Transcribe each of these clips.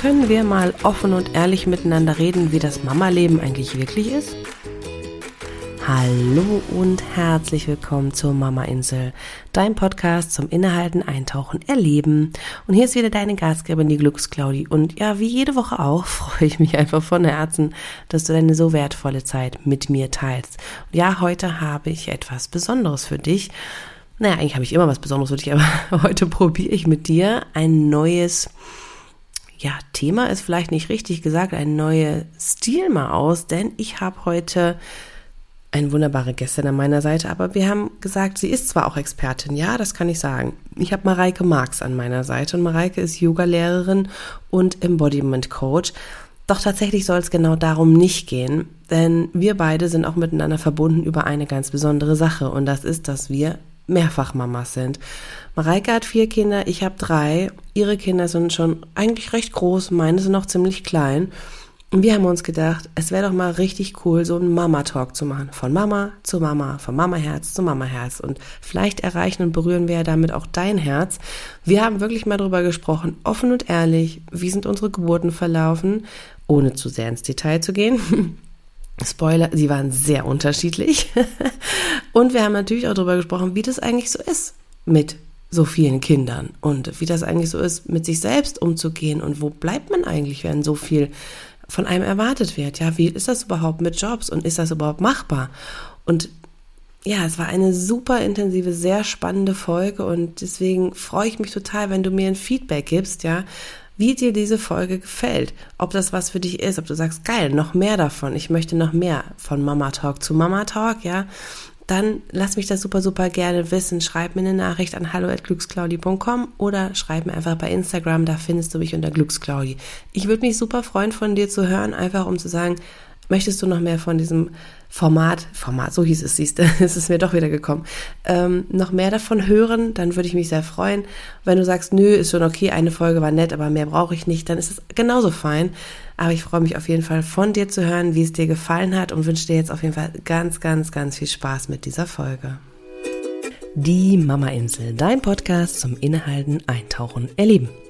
können wir mal offen und ehrlich miteinander reden, wie das Mama-Leben eigentlich wirklich ist? Hallo und herzlich willkommen zur Mama Insel, dein Podcast zum Innehalten, Eintauchen, Erleben. Und hier ist wieder deine Gastgeberin, die Glücksclaudi. Und ja, wie jede Woche auch, freue ich mich einfach von Herzen, dass du deine so wertvolle Zeit mit mir teilst. Und ja, heute habe ich etwas Besonderes für dich. Naja, eigentlich habe ich immer was Besonderes für dich, aber heute probiere ich mit dir ein neues ja, Thema ist vielleicht nicht richtig gesagt, ein neuer Stil mal aus, denn ich habe heute eine wunderbare Gästin an meiner Seite, aber wir haben gesagt, sie ist zwar auch Expertin, ja, das kann ich sagen. Ich habe Mareike Marx an meiner Seite und Mareike ist Yoga-Lehrerin und Embodiment-Coach. Doch tatsächlich soll es genau darum nicht gehen, denn wir beide sind auch miteinander verbunden über eine ganz besondere Sache und das ist, dass wir Mehrfachmamas sind. Mareike hat vier Kinder, ich habe drei. Ihre Kinder sind schon eigentlich recht groß, meine sind noch ziemlich klein. Und wir haben uns gedacht, es wäre doch mal richtig cool, so einen Mama-Talk zu machen. Von Mama zu Mama, von Mama-Herz zu Mama-Herz. Und vielleicht erreichen und berühren wir ja damit auch dein Herz. Wir haben wirklich mal drüber gesprochen, offen und ehrlich, wie sind unsere Geburten verlaufen, ohne zu sehr ins Detail zu gehen. Spoiler, sie waren sehr unterschiedlich. und wir haben natürlich auch darüber gesprochen, wie das eigentlich so ist mit so vielen Kindern und wie das eigentlich so ist, mit sich selbst umzugehen und wo bleibt man eigentlich, wenn so viel von einem erwartet wird. Ja, wie ist das überhaupt mit Jobs und ist das überhaupt machbar? Und ja, es war eine super intensive, sehr spannende Folge und deswegen freue ich mich total, wenn du mir ein Feedback gibst, ja, wie dir diese Folge gefällt, ob das was für dich ist, ob du sagst, geil, noch mehr davon, ich möchte noch mehr von Mama Talk zu Mama Talk, ja, dann lass mich das super, super gerne wissen. Schreib mir eine Nachricht an hallo.glücksclaudi.com oder schreib mir einfach bei Instagram, da findest du mich unter Glücksclaudi. Ich würde mich super freuen, von dir zu hören, einfach um zu sagen, möchtest du noch mehr von diesem Format, Format, so hieß es, siehst du, es ist mir doch wieder gekommen, ähm, noch mehr davon hören, dann würde ich mich sehr freuen. Wenn du sagst, nö, ist schon okay, eine Folge war nett, aber mehr brauche ich nicht, dann ist es genauso fein. Aber ich freue mich auf jeden Fall von dir zu hören, wie es dir gefallen hat und wünsche dir jetzt auf jeden Fall ganz, ganz, ganz viel Spaß mit dieser Folge. Die Mama Insel, dein Podcast zum Innehalten, Eintauchen, Erleben.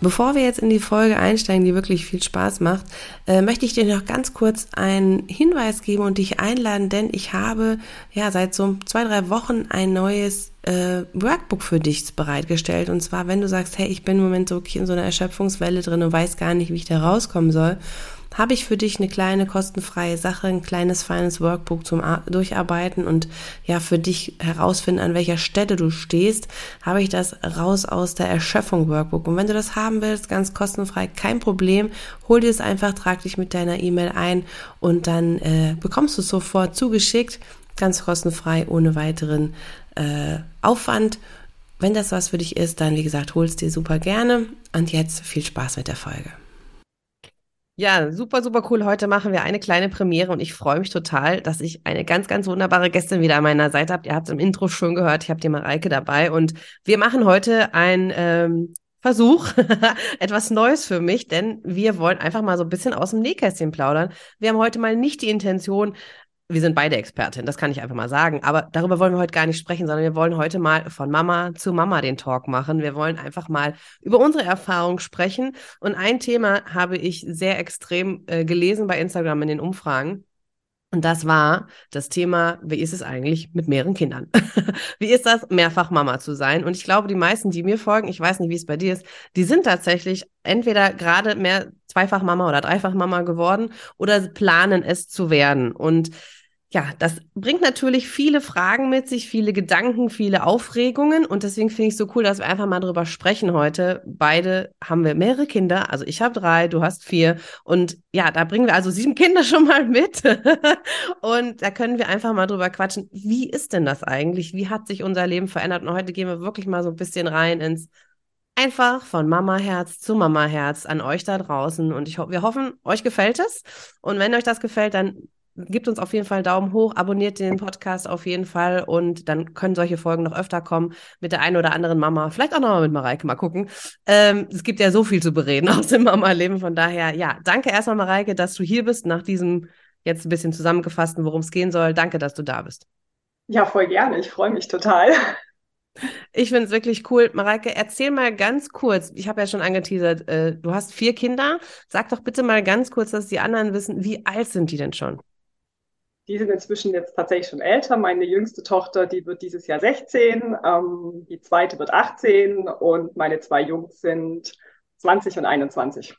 Bevor wir jetzt in die Folge einsteigen, die wirklich viel Spaß macht, äh, möchte ich dir noch ganz kurz einen Hinweis geben und dich einladen, denn ich habe ja seit so zwei, drei Wochen ein neues äh, Workbook für dich bereitgestellt. Und zwar, wenn du sagst, hey, ich bin im Moment so in so einer Erschöpfungswelle drin und weiß gar nicht, wie ich da rauskommen soll habe ich für dich eine kleine kostenfreie Sache, ein kleines feines Workbook zum Durcharbeiten und ja für dich herausfinden, an welcher Stelle du stehst, habe ich das raus aus der Erschöpfung Workbook. Und wenn du das haben willst, ganz kostenfrei, kein Problem, hol dir es einfach, trag dich mit deiner E-Mail ein und dann äh, bekommst du es sofort zugeschickt, ganz kostenfrei, ohne weiteren äh, Aufwand. Wenn das was für dich ist, dann wie gesagt, holst dir super gerne. Und jetzt viel Spaß mit der Folge. Ja, super, super cool. Heute machen wir eine kleine Premiere und ich freue mich total, dass ich eine ganz, ganz wunderbare Gästin wieder an meiner Seite habe. Ihr habt es im Intro schon gehört, ich habe die Mareike dabei und wir machen heute ein ähm, Versuch, etwas Neues für mich, denn wir wollen einfach mal so ein bisschen aus dem Nähkästchen plaudern. Wir haben heute mal nicht die Intention, wir sind beide Expertin, das kann ich einfach mal sagen. Aber darüber wollen wir heute gar nicht sprechen, sondern wir wollen heute mal von Mama zu Mama den Talk machen. Wir wollen einfach mal über unsere Erfahrung sprechen. Und ein Thema habe ich sehr extrem äh, gelesen bei Instagram in den Umfragen. Und das war das Thema, wie ist es eigentlich mit mehreren Kindern? wie ist das, mehrfach Mama zu sein? Und ich glaube, die meisten, die mir folgen, ich weiß nicht, wie es bei dir ist, die sind tatsächlich entweder gerade mehr zweifach Mama oder dreifach Mama geworden oder planen es zu werden. Und ja, das bringt natürlich viele Fragen mit sich, viele Gedanken, viele Aufregungen und deswegen finde ich so cool, dass wir einfach mal drüber sprechen heute. Beide haben wir mehrere Kinder, also ich habe drei, du hast vier und ja, da bringen wir also sieben Kinder schon mal mit und da können wir einfach mal drüber quatschen. Wie ist denn das eigentlich? Wie hat sich unser Leben verändert? Und heute gehen wir wirklich mal so ein bisschen rein ins einfach von Mama-Herz zu Mama-Herz an euch da draußen und ich ho wir hoffen, euch gefällt es und wenn euch das gefällt, dann gebt uns auf jeden Fall Daumen hoch, abonniert den Podcast auf jeden Fall und dann können solche Folgen noch öfter kommen mit der einen oder anderen Mama. Vielleicht auch nochmal mit Mareike, mal gucken. Ähm, es gibt ja so viel zu bereden aus dem Mama-Leben. Von daher, ja, danke erstmal, Mareike, dass du hier bist nach diesem jetzt ein bisschen zusammengefassten, worum es gehen soll. Danke, dass du da bist. Ja, voll gerne. Ich freue mich total. Ich finde es wirklich cool. Mareike, erzähl mal ganz kurz, ich habe ja schon angeteasert, äh, du hast vier Kinder. Sag doch bitte mal ganz kurz, dass die anderen wissen, wie alt sind die denn schon? Die sind inzwischen jetzt tatsächlich schon älter. Meine jüngste Tochter, die wird dieses Jahr 16, ähm, die zweite wird 18 und meine zwei Jungs sind 20 und 21.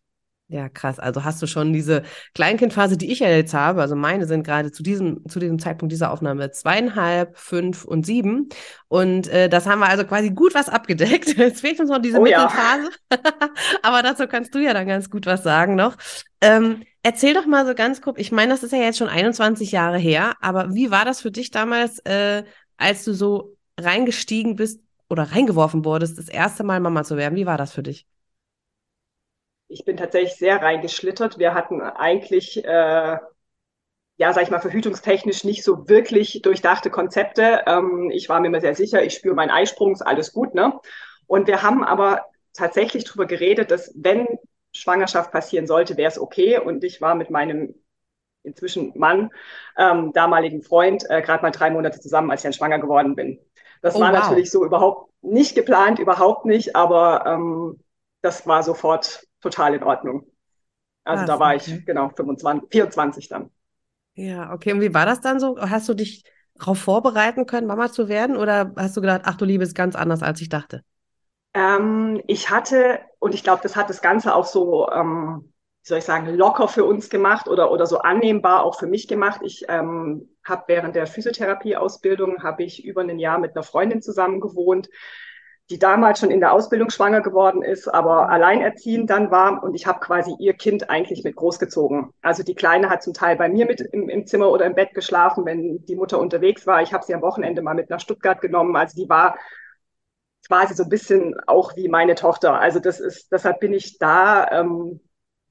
Ja, krass. Also hast du schon diese Kleinkindphase, die ich ja jetzt habe. Also meine sind gerade zu diesem, zu diesem Zeitpunkt dieser Aufnahme zweieinhalb, fünf und sieben. Und äh, das haben wir also quasi gut was abgedeckt. Jetzt fehlt uns noch diese oh, Mittelphase. Ja. Aber dazu kannst du ja dann ganz gut was sagen noch. Ähm, erzähl doch mal so ganz grob. Ich meine, das ist ja jetzt schon 21 Jahre her. Aber wie war das für dich damals, äh, als du so reingestiegen bist oder reingeworfen wurdest, das erste Mal Mama zu werden? Wie war das für dich? ich bin tatsächlich sehr reingeschlittert. Wir hatten eigentlich, äh, ja, sag ich mal, verhütungstechnisch nicht so wirklich durchdachte Konzepte. Ähm, ich war mir immer sehr sicher, ich spüre meinen Eisprung, ist alles gut, ne? Und wir haben aber tatsächlich darüber geredet, dass wenn Schwangerschaft passieren sollte, wäre es okay. Und ich war mit meinem inzwischen Mann, ähm, damaligen Freund, äh, gerade mal drei Monate zusammen, als ich dann schwanger geworden bin. Das oh, war wow. natürlich so überhaupt nicht geplant, überhaupt nicht, aber ähm, das war sofort total in Ordnung. Also Krass, da war okay. ich genau 25, 24 dann. Ja, okay. Und wie war das dann so? Hast du dich darauf vorbereiten können, Mama zu werden? Oder hast du gedacht, ach du Liebe, ist ganz anders, als ich dachte? Ähm, ich hatte, und ich glaube, das hat das Ganze auch so, ähm, wie soll ich sagen, locker für uns gemacht oder, oder so annehmbar auch für mich gemacht. Ich ähm, habe während der Physiotherapieausbildung, habe ich über ein Jahr mit einer Freundin zusammen gewohnt die damals schon in der Ausbildung schwanger geworden ist, aber alleinerziehend dann war. Und ich habe quasi ihr Kind eigentlich mit großgezogen. Also die Kleine hat zum Teil bei mir mit im, im Zimmer oder im Bett geschlafen, wenn die Mutter unterwegs war. Ich habe sie am Wochenende mal mit nach Stuttgart genommen. Also die war quasi so ein bisschen auch wie meine Tochter. Also das ist, deshalb bin ich da, ähm,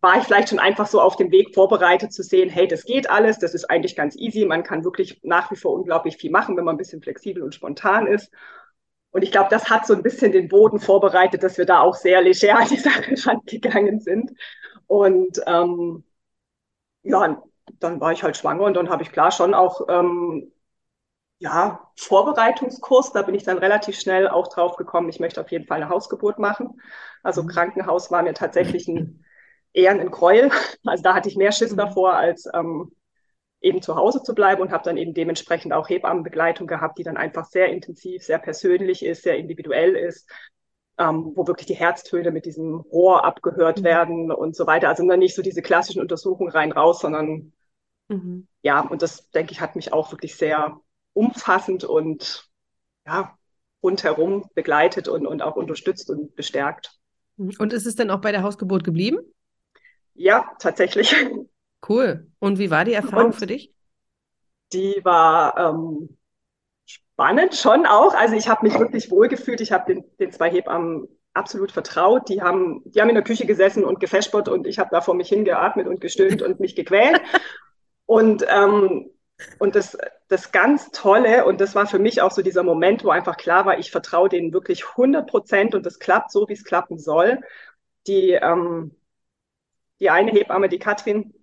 war ich vielleicht schon einfach so auf dem Weg vorbereitet zu sehen, hey, das geht alles, das ist eigentlich ganz easy. Man kann wirklich nach wie vor unglaublich viel machen, wenn man ein bisschen flexibel und spontan ist. Und ich glaube, das hat so ein bisschen den Boden vorbereitet, dass wir da auch sehr leger an die Sache rangegangen sind. Und ähm, ja, dann war ich halt schwanger und dann habe ich klar schon auch ähm, ja, Vorbereitungskurs, da bin ich dann relativ schnell auch drauf gekommen, ich möchte auf jeden Fall eine Hausgeburt machen. Also mhm. Krankenhaus war mir tatsächlich ein, eher ein Gräuel. Also da hatte ich mehr Schiss mhm. davor als ähm, eben zu Hause zu bleiben und habe dann eben dementsprechend auch Hebammenbegleitung gehabt, die dann einfach sehr intensiv, sehr persönlich ist, sehr individuell ist, ähm, wo wirklich die Herztöne mit diesem Rohr abgehört mhm. werden und so weiter. Also dann nicht so diese klassischen Untersuchungen rein raus, sondern mhm. ja, und das denke ich hat mich auch wirklich sehr umfassend und ja, rundherum begleitet und, und auch unterstützt und bestärkt. Und ist es denn auch bei der Hausgeburt geblieben? Ja, tatsächlich. Cool. Und wie war die Erfahrung und für dich? Die war ähm, spannend schon auch. Also ich habe mich wirklich wohlgefühlt. Ich habe den, den zwei Hebammen absolut vertraut. Die haben, die haben in der Küche gesessen und gefespert und ich habe da vor mich hingeatmet und gestöhnt und mich gequält. Und, ähm, und das, das ganz Tolle, und das war für mich auch so dieser Moment, wo einfach klar war, ich vertraue denen wirklich 100 Prozent und das klappt so, wie es klappen soll. Die, ähm, die eine Hebamme, die Katrin,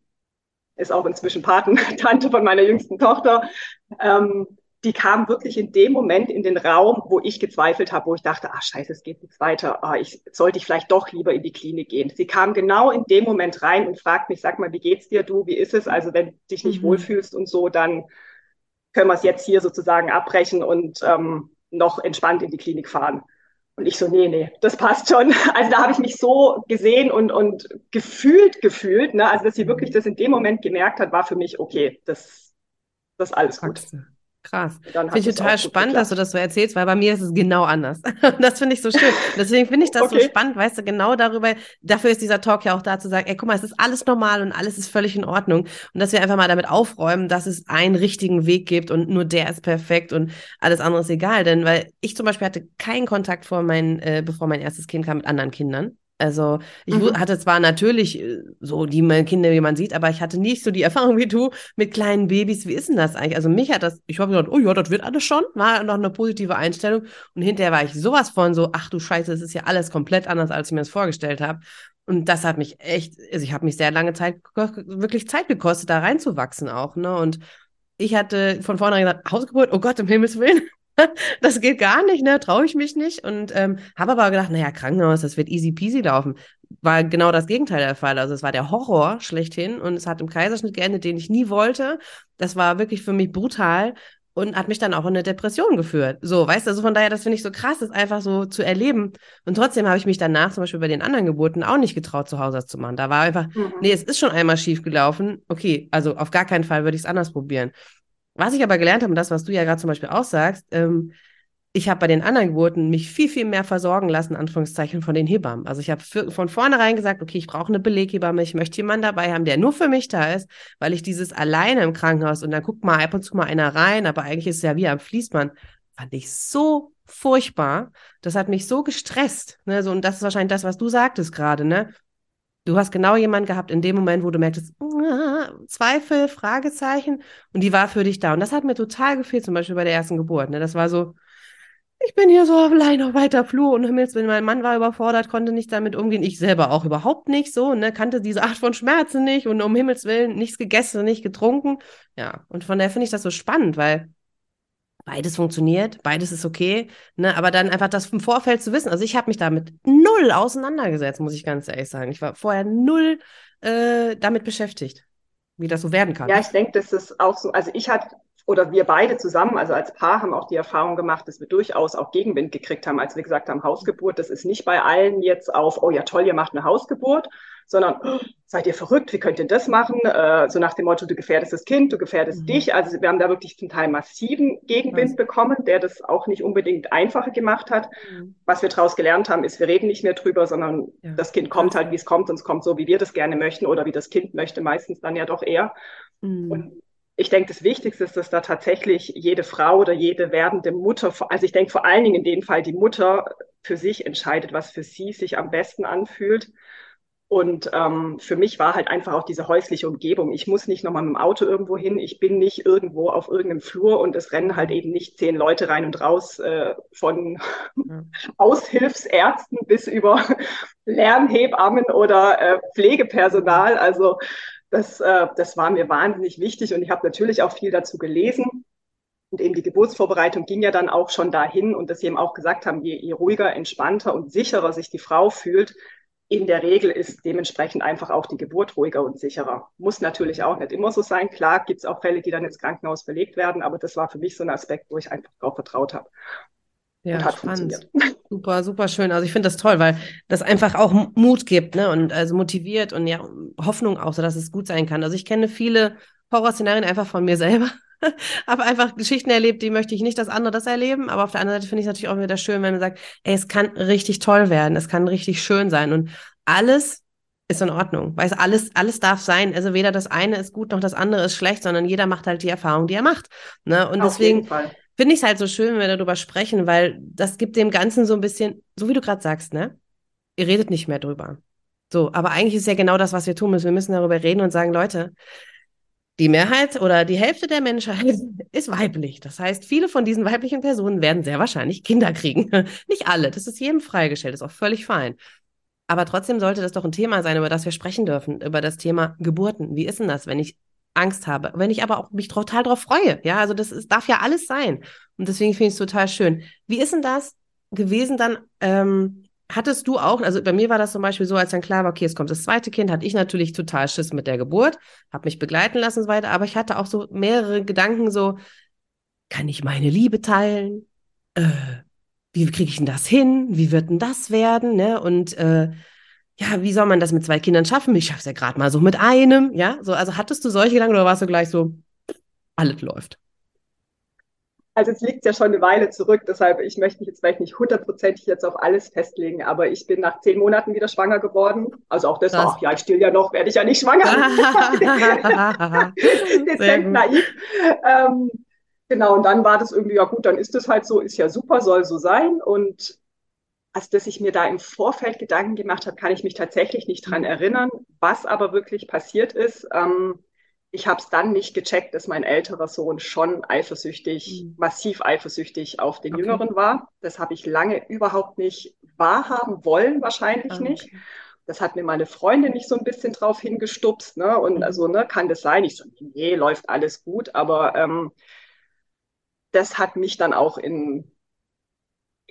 ist auch inzwischen Patentante von meiner jüngsten Tochter. Ähm, die kam wirklich in dem Moment in den Raum, wo ich gezweifelt habe, wo ich dachte, ah scheiße, es geht nichts weiter, ah, ich sollte ich vielleicht doch lieber in die Klinik gehen. Sie kam genau in dem Moment rein und fragt mich, sag mal, wie geht's dir, du, wie ist es? Also wenn du dich nicht mhm. wohlfühlst und so, dann können wir es jetzt hier sozusagen abbrechen und ähm, noch entspannt in die Klinik fahren. Und ich so, nee, nee, das passt schon. Also da habe ich mich so gesehen und, und gefühlt, gefühlt, ne? also dass sie wirklich das in dem Moment gemerkt hat, war für mich, okay, das, das ist alles gut. Krass. Finde ich total spannend, dass du das so erzählst, weil bei mir ist es genau anders. das finde ich so schön. Deswegen finde ich das okay. so spannend, weißt du, genau darüber, dafür ist dieser Talk ja auch da zu sagen, ey, guck mal, es ist alles normal und alles ist völlig in Ordnung. Und dass wir einfach mal damit aufräumen, dass es einen richtigen Weg gibt und nur der ist perfekt und alles andere ist egal. Denn weil ich zum Beispiel hatte keinen Kontakt vor mein, äh, bevor mein erstes Kind kam mit anderen Kindern. Also ich mhm. hatte zwar natürlich äh, so die Kinder, wie man sieht, aber ich hatte nicht so die Erfahrung wie du mit kleinen Babys. Wie ist denn das eigentlich? Also mich hat das, ich habe gedacht, oh ja, das wird alles schon, war noch eine positive Einstellung. Und hinterher war ich sowas von so, ach du Scheiße, es ist ja alles komplett anders, als ich mir das vorgestellt habe. Und das hat mich echt, also ich habe mich sehr lange Zeit, wirklich Zeit gekostet, da reinzuwachsen auch. Ne? Und ich hatte von vornherein gesagt, Hausgeburt, oh Gott, um Himmels Willen, das geht gar nicht, ne? Traue ich mich nicht. Und ähm, habe aber gedacht, naja, Krankenhaus, das wird easy peasy laufen. War genau das Gegenteil der Fall. Also es war der Horror schlechthin und es hat im Kaiserschnitt geendet, den ich nie wollte. Das war wirklich für mich brutal und hat mich dann auch in eine Depression geführt. So, weißt du, also von daher, das finde ich so krass, das einfach so zu erleben. Und trotzdem habe ich mich danach zum Beispiel bei den anderen Geburten auch nicht getraut, zu Hause zu machen. Da war einfach, mhm. nee, es ist schon einmal schief gelaufen. Okay, also auf gar keinen Fall würde ich es anders probieren. Was ich aber gelernt habe, und das, was du ja gerade zum Beispiel auch sagst, ähm, ich habe bei den anderen Geburten mich viel, viel mehr versorgen lassen, Anführungszeichen, von den Hebammen. Also ich habe von vornherein gesagt, okay, ich brauche eine Beleghebamme, ich möchte jemanden dabei haben, der nur für mich da ist, weil ich dieses alleine im Krankenhaus und dann guckt mal ab und zu mal einer rein, aber eigentlich ist es ja wie am Fließband, fand ich so furchtbar. Das hat mich so gestresst. Ne? So, und das ist wahrscheinlich das, was du sagtest gerade, ne? Du hast genau jemanden gehabt in dem Moment, wo du merktest, Zweifel, Fragezeichen, und die war für dich da. Und das hat mir total gefehlt, zum Beispiel bei der ersten Geburt. Ne? Das war so, ich bin hier so allein auf weiter Flur und Himmels, wenn mein Mann war überfordert, konnte nicht damit umgehen. Ich selber auch überhaupt nicht so, ne, kannte diese Art von Schmerzen nicht und um Himmels Willen nichts gegessen, nicht getrunken. Ja, und von daher finde ich das so spannend, weil beides funktioniert, beides ist okay, ne, aber dann einfach das im Vorfeld zu wissen. Also ich habe mich damit null auseinandergesetzt, muss ich ganz ehrlich sagen. Ich war vorher null äh, damit beschäftigt, wie das so werden kann. Ja, ich denke, das ist auch so. Also ich hatte oder wir beide zusammen, also als Paar, haben auch die Erfahrung gemacht, dass wir durchaus auch Gegenwind gekriegt haben, als wir gesagt haben, Hausgeburt. Das ist nicht bei allen jetzt auf, oh ja toll, ihr macht eine Hausgeburt, sondern oh, seid ihr verrückt, wie könnt ihr das machen? Äh, so nach dem Motto, du gefährdest das Kind, du gefährdest mhm. dich. Also wir haben da wirklich zum Teil massiven Gegenwind mhm. bekommen, der das auch nicht unbedingt einfacher gemacht hat. Mhm. Was wir daraus gelernt haben, ist, wir reden nicht mehr drüber, sondern ja. das Kind kommt halt, wie es kommt, und es kommt so, wie wir das gerne möchten oder wie das Kind möchte, meistens dann ja doch eher. Mhm. Und ich denke, das Wichtigste ist, dass da tatsächlich jede Frau oder jede werdende Mutter, also ich denke vor allen Dingen in dem Fall die Mutter für sich entscheidet, was für sie sich am besten anfühlt. Und ähm, für mich war halt einfach auch diese häusliche Umgebung. Ich muss nicht nochmal mit dem Auto irgendwo hin. Ich bin nicht irgendwo auf irgendeinem Flur und es rennen halt eben nicht zehn Leute rein und raus äh, von ja. Aushilfsärzten bis über Lernhebammen oder äh, Pflegepersonal. Also das, äh, das war mir wahnsinnig wichtig und ich habe natürlich auch viel dazu gelesen. Und eben die Geburtsvorbereitung ging ja dann auch schon dahin und dass sie eben auch gesagt haben, je, je ruhiger, entspannter und sicherer sich die Frau fühlt, in der Regel ist dementsprechend einfach auch die Geburt ruhiger und sicherer. Muss natürlich auch nicht immer so sein. Klar gibt es auch Fälle, die dann ins Krankenhaus verlegt werden, aber das war für mich so ein Aspekt, wo ich einfach darauf vertraut habe. Ja, und hat spannend. funktioniert. Super, super schön. Also ich finde das toll, weil das einfach auch Mut gibt, ne? Und also motiviert und ja, Hoffnung auch, so dass es gut sein kann. Also ich kenne viele Horrorszenarien einfach von mir selber. habe einfach Geschichten erlebt, die möchte ich nicht, dass andere das erleben. Aber auf der anderen Seite finde ich es natürlich auch wieder schön, wenn man sagt, ey, es kann richtig toll werden, es kann richtig schön sein. Und alles ist in Ordnung. Weißt alles, alles darf sein. Also weder das eine ist gut noch das andere ist schlecht, sondern jeder macht halt die Erfahrung, die er macht. Ne? Und auf deswegen finde ich es halt so schön, wenn wir darüber sprechen, weil das gibt dem Ganzen so ein bisschen, so wie du gerade sagst, ne? Ihr redet nicht mehr drüber. So, aber eigentlich ist ja genau das, was wir tun müssen. Wir müssen darüber reden und sagen, Leute, die Mehrheit oder die Hälfte der Menschheit ist weiblich. Das heißt, viele von diesen weiblichen Personen werden sehr wahrscheinlich Kinder kriegen. Nicht alle, das ist jedem freigestellt, ist auch völlig fein. Aber trotzdem sollte das doch ein Thema sein, über das wir sprechen dürfen, über das Thema Geburten. Wie ist denn das, wenn ich Angst habe, wenn ich aber auch mich total darauf freue. Ja, also das ist, darf ja alles sein. Und deswegen finde ich es total schön. Wie ist denn das gewesen dann? Ähm, hattest du auch, also bei mir war das zum Beispiel so, als dann klar war, okay, es kommt das zweite Kind, hatte ich natürlich total Schiss mit der Geburt, habe mich begleiten lassen und so weiter, aber ich hatte auch so mehrere Gedanken, so, kann ich meine Liebe teilen? Äh, wie kriege ich denn das hin? Wie wird denn das werden? Ne? Und äh, ja, wie soll man das mit zwei Kindern schaffen? Ich schaffe es ja gerade mal so mit einem, ja? So, also hattest du solche Gedanken oder warst du gleich so, alles läuft? Also es liegt ja schon eine Weile zurück, deshalb ich möchte mich jetzt vielleicht nicht hundertprozentig jetzt auf alles festlegen, aber ich bin nach zehn Monaten wieder schwanger geworden. Also auch das war, ja, ich still ja noch, werde ich ja nicht schwanger. Dezent naiv. Ähm, genau, und dann war das irgendwie, ja gut, dann ist das halt so, ist ja super, soll so sein. Und also dass ich mir da im Vorfeld Gedanken gemacht habe, kann ich mich tatsächlich nicht dran mhm. erinnern. Was aber wirklich passiert ist, ähm, ich habe es dann nicht gecheckt, dass mein älterer Sohn schon eifersüchtig, mhm. massiv eifersüchtig auf den okay. Jüngeren war. Das habe ich lange überhaupt nicht wahrhaben wollen, wahrscheinlich ah, okay. nicht. Das hat mir meine Freundin nicht so ein bisschen drauf hingestupst. Ne? Und mhm. also, ne, kann das sein? Ich so, nee, läuft alles gut. Aber ähm, das hat mich dann auch in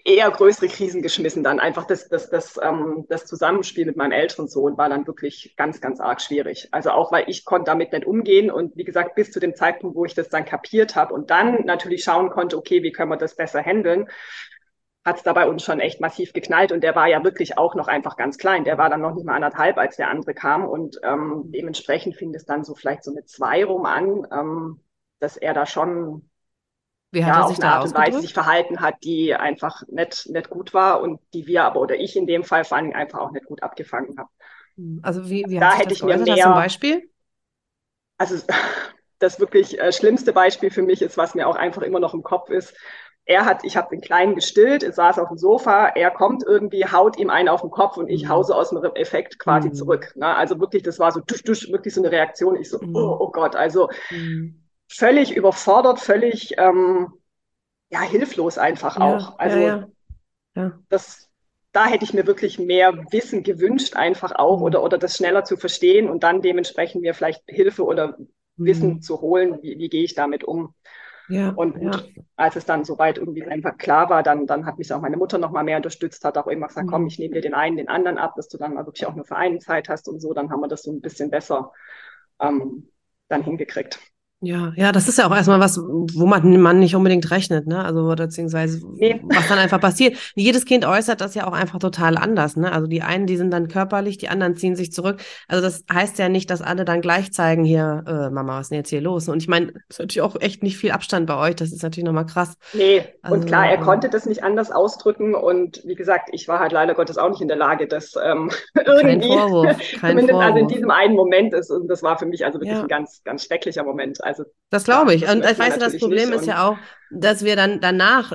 eher größere Krisen geschmissen. Dann einfach das, das, das, ähm, das Zusammenspiel mit meinem älteren Sohn war dann wirklich ganz, ganz arg schwierig. Also auch, weil ich konnte damit nicht umgehen und wie gesagt, bis zu dem Zeitpunkt, wo ich das dann kapiert habe und dann natürlich schauen konnte, okay, wie können wir das besser handeln, hat es da bei uns schon echt massiv geknallt und der war ja wirklich auch noch einfach ganz klein. Der war dann noch nicht mal anderthalb, als der andere kam und ähm, dementsprechend fing es dann so vielleicht so mit zwei rum an, ähm, dass er da schon wie hat ja, er sich auf eine Art und Weise sich verhalten hat, die einfach nicht, nicht gut war und die wir aber oder ich in dem Fall vor allem einfach auch nicht gut abgefangen haben. Hm, also wie, wie da hätte ich mir mehr, zum Beispiel? Also das wirklich äh, schlimmste Beispiel für mich ist, was mir auch einfach immer noch im Kopf ist. Er hat, ich habe den Kleinen gestillt, er saß auf dem Sofa, er kommt irgendwie, haut ihm einen auf den Kopf und ich mhm. hause aus dem Effekt quasi mhm. zurück. Ne? Also wirklich, das war so dusch, dusch, wirklich so eine Reaktion. Ich so, mhm. oh, oh Gott, also mhm völlig überfordert, völlig ähm, ja, hilflos einfach ja, auch. Also ja, ja. das, da hätte ich mir wirklich mehr Wissen gewünscht, einfach auch, mhm. oder, oder das schneller zu verstehen und dann dementsprechend mir vielleicht Hilfe oder mhm. Wissen zu holen, wie, wie gehe ich damit um. Ja, und gut, ja. als es dann soweit irgendwie einfach klar war, dann, dann hat mich auch meine Mutter noch mal mehr unterstützt, hat auch immer gesagt, mhm. komm, ich nehme dir den einen, den anderen ab, dass du dann mal wirklich auch nur für einen Zeit hast und so, dann haben wir das so ein bisschen besser ähm, dann hingekriegt. Ja, ja, das ist ja auch erstmal was, wo man, man nicht unbedingt rechnet, ne? Also beziehungsweise nee. was dann einfach passiert. Jedes Kind äußert das ja auch einfach total anders, ne? Also die einen, die sind dann körperlich, die anderen ziehen sich zurück. Also das heißt ja nicht, dass alle dann gleich zeigen, hier, äh, Mama, was ist denn jetzt hier los? Und ich meine, es ist natürlich auch echt nicht viel Abstand bei euch, das ist natürlich nochmal krass. Nee, also, und klar, er ähm, konnte das nicht anders ausdrücken und wie gesagt, ich war halt leider Gottes auch nicht in der Lage, das ähm, irgendwie, kein Vorwurf, kein zumindest Vorwurf. also in diesem einen Moment ist und das war für mich also wirklich ja. ein ganz, ganz schrecklicher Moment. Also also das glaube ich. Und ich weiß, das Problem ist ja auch, dass wir dann danach,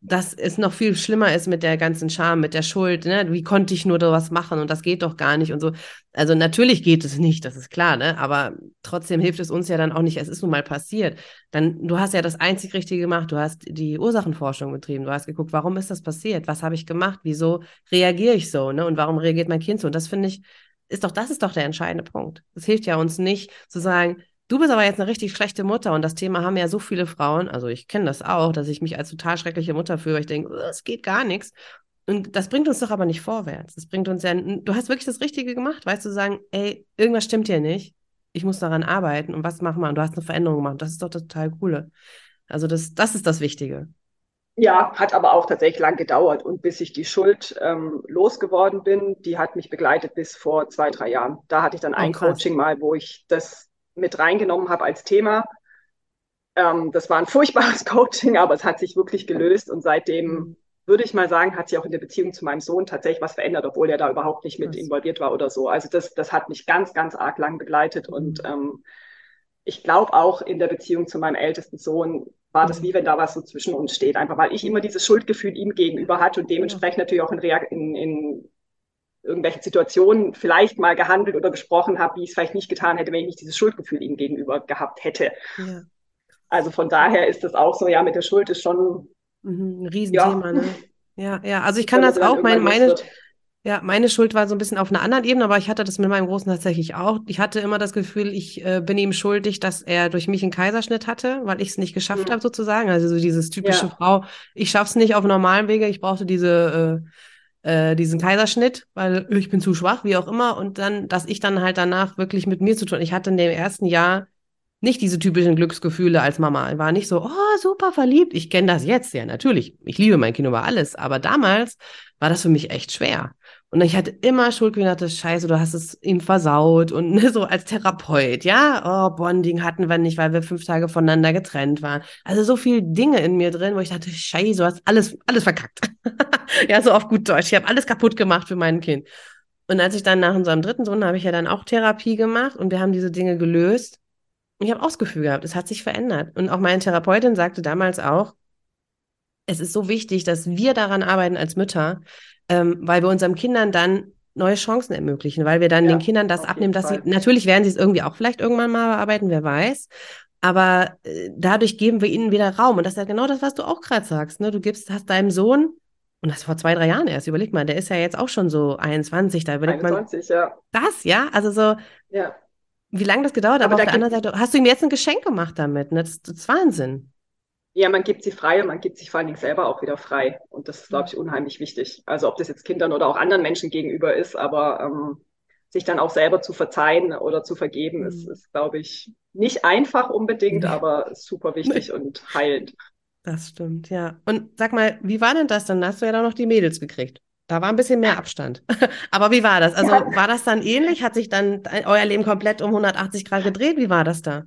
dass es noch viel schlimmer ist mit der ganzen Scham, mit der Schuld. Ne? Wie konnte ich nur sowas machen und das geht doch gar nicht und so. Also natürlich geht es nicht, das ist klar, ne? Aber trotzdem hilft es uns ja dann auch nicht. Es ist nun mal passiert. Dann, du hast ja das einzig Richtige gemacht. Du hast die Ursachenforschung betrieben. Du hast geguckt, warum ist das passiert? Was habe ich gemacht? Wieso reagiere ich so? Ne? Und warum reagiert mein Kind so? Und das finde ich, ist doch, das ist doch der entscheidende Punkt. Es hilft ja uns nicht zu sagen, Du bist aber jetzt eine richtig schlechte Mutter und das Thema haben ja so viele Frauen, also ich kenne das auch, dass ich mich als total schreckliche Mutter fühle, ich denke, es geht gar nichts. Und das bringt uns doch aber nicht vorwärts. Das bringt uns ja, du hast wirklich das Richtige gemacht, weißt du, sagen, ey, irgendwas stimmt hier nicht, ich muss daran arbeiten und was machen wir? Und du hast eine Veränderung gemacht. Das ist doch total coole. Also das, das ist das Wichtige. Ja, hat aber auch tatsächlich lang gedauert. Und bis ich die Schuld ähm, losgeworden bin, die hat mich begleitet bis vor zwei, drei Jahren. Da hatte ich dann oh, ein krass. Coaching mal, wo ich das mit reingenommen habe als Thema. Ähm, das war ein furchtbares Coaching, aber es hat sich wirklich gelöst und seitdem würde ich mal sagen, hat sich auch in der Beziehung zu meinem Sohn tatsächlich was verändert, obwohl er da überhaupt nicht mit involviert war oder so. Also das, das hat mich ganz, ganz arg lang begleitet und ähm, ich glaube auch in der Beziehung zu meinem ältesten Sohn war das mhm. wie wenn da was so zwischen uns steht, einfach weil ich immer dieses Schuldgefühl ihm gegenüber hatte und dementsprechend natürlich auch in, in, in irgendwelchen Situationen vielleicht mal gehandelt oder gesprochen habe, wie ich es vielleicht nicht getan hätte, wenn ich nicht dieses Schuldgefühl ihm gegenüber gehabt hätte. Ja. Also von daher ist das auch so, ja, mit der Schuld ist schon mhm, ein Riesenthema, ja. ne? Ja, ja, also ich kann das auch, mein, meine, ja, meine Schuld war so ein bisschen auf einer anderen Ebene, aber ich hatte das mit meinem Großen tatsächlich auch. Ich hatte immer das Gefühl, ich äh, bin ihm schuldig, dass er durch mich einen Kaiserschnitt hatte, weil ich es nicht geschafft mhm. habe, sozusagen. Also so dieses typische ja. Frau, ich schaff's nicht auf normalen Wege, ich brauchte diese äh, äh, diesen Kaiserschnitt, weil ich bin zu schwach, wie auch immer. Und dann, dass ich dann halt danach wirklich mit mir zu tun. Ich hatte in dem ersten Jahr nicht diese typischen Glücksgefühle als Mama. Ich war nicht so, oh, super verliebt. Ich kenne das jetzt, ja, natürlich. Ich liebe mein Kind über alles. Aber damals war das für mich echt schwer. Und ich hatte immer Schuldgefühle, dachte, scheiße, du hast es ihm versaut und ne, so als Therapeut, ja, oh, Bonding hatten wir nicht, weil wir fünf Tage voneinander getrennt waren. Also so viele Dinge in mir drin, wo ich dachte, scheiße, du hast alles, alles verkackt. ja, so auf gut Deutsch. Ich habe alles kaputt gemacht für mein Kind. Und als ich dann nach unserem dritten Sohn habe ich ja dann auch Therapie gemacht und wir haben diese Dinge gelöst. Und ich habe Ausgefühl gehabt, es hat sich verändert. Und auch meine Therapeutin sagte damals auch, es ist so wichtig, dass wir daran arbeiten als Mütter, ähm, weil wir unseren Kindern dann neue Chancen ermöglichen, weil wir dann ja, den Kindern das abnehmen, dass Fall. sie, natürlich werden sie es irgendwie auch vielleicht irgendwann mal bearbeiten, wer weiß. Aber äh, dadurch geben wir ihnen wieder Raum. Und das ist ja genau das, was du auch gerade sagst. Ne? Du gibst, hast deinem Sohn, und das vor zwei, drei Jahren erst, überleg mal, der ist ja jetzt auch schon so 21, da überlegt 21, man. ja. Das, ja, also so. Ja. Wie lange das gedauert hat, aber, aber auf der anderen Seite, hast du ihm jetzt ein Geschenk gemacht damit? Ne? Das, das ist Wahnsinn. Ja, man gibt sie frei und man gibt sich vor allen Dingen selber auch wieder frei. Und das ist, glaube ich, unheimlich wichtig. Also ob das jetzt Kindern oder auch anderen Menschen gegenüber ist, aber ähm, sich dann auch selber zu verzeihen oder zu vergeben, mhm. ist, ist glaube ich, nicht einfach unbedingt, aber super wichtig und heilend. Das stimmt, ja. Und sag mal, wie war denn das? Dann hast du ja dann noch die Mädels gekriegt. Da war ein bisschen mehr Abstand. aber wie war das? Also ja. war das dann ähnlich? Hat sich dann euer Leben komplett um 180 Grad gedreht? Wie war das da?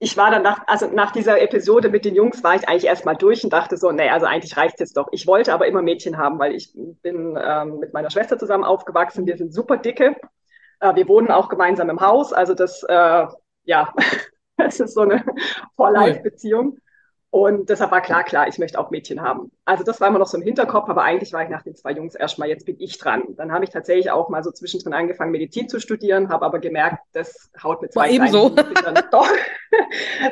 Ich war dann nach, also nach dieser Episode mit den Jungs war ich eigentlich erstmal durch und dachte so, nee, also eigentlich reicht jetzt doch. Ich wollte aber immer Mädchen haben, weil ich bin ähm, mit meiner Schwester zusammen aufgewachsen. Wir sind super dicke. Äh, wir wohnen auch gemeinsam im Haus. Also das, äh, ja, das ist so eine For-Life-Beziehung. Und deshalb war klar, klar, ich möchte auch Mädchen haben. Also das war immer noch so im Hinterkopf, aber eigentlich war ich nach den zwei Jungs erstmal, jetzt bin ich dran. Dann habe ich tatsächlich auch mal so zwischendrin angefangen, Medizin zu studieren, habe aber gemerkt, das haut mit zwei ebenso. doch,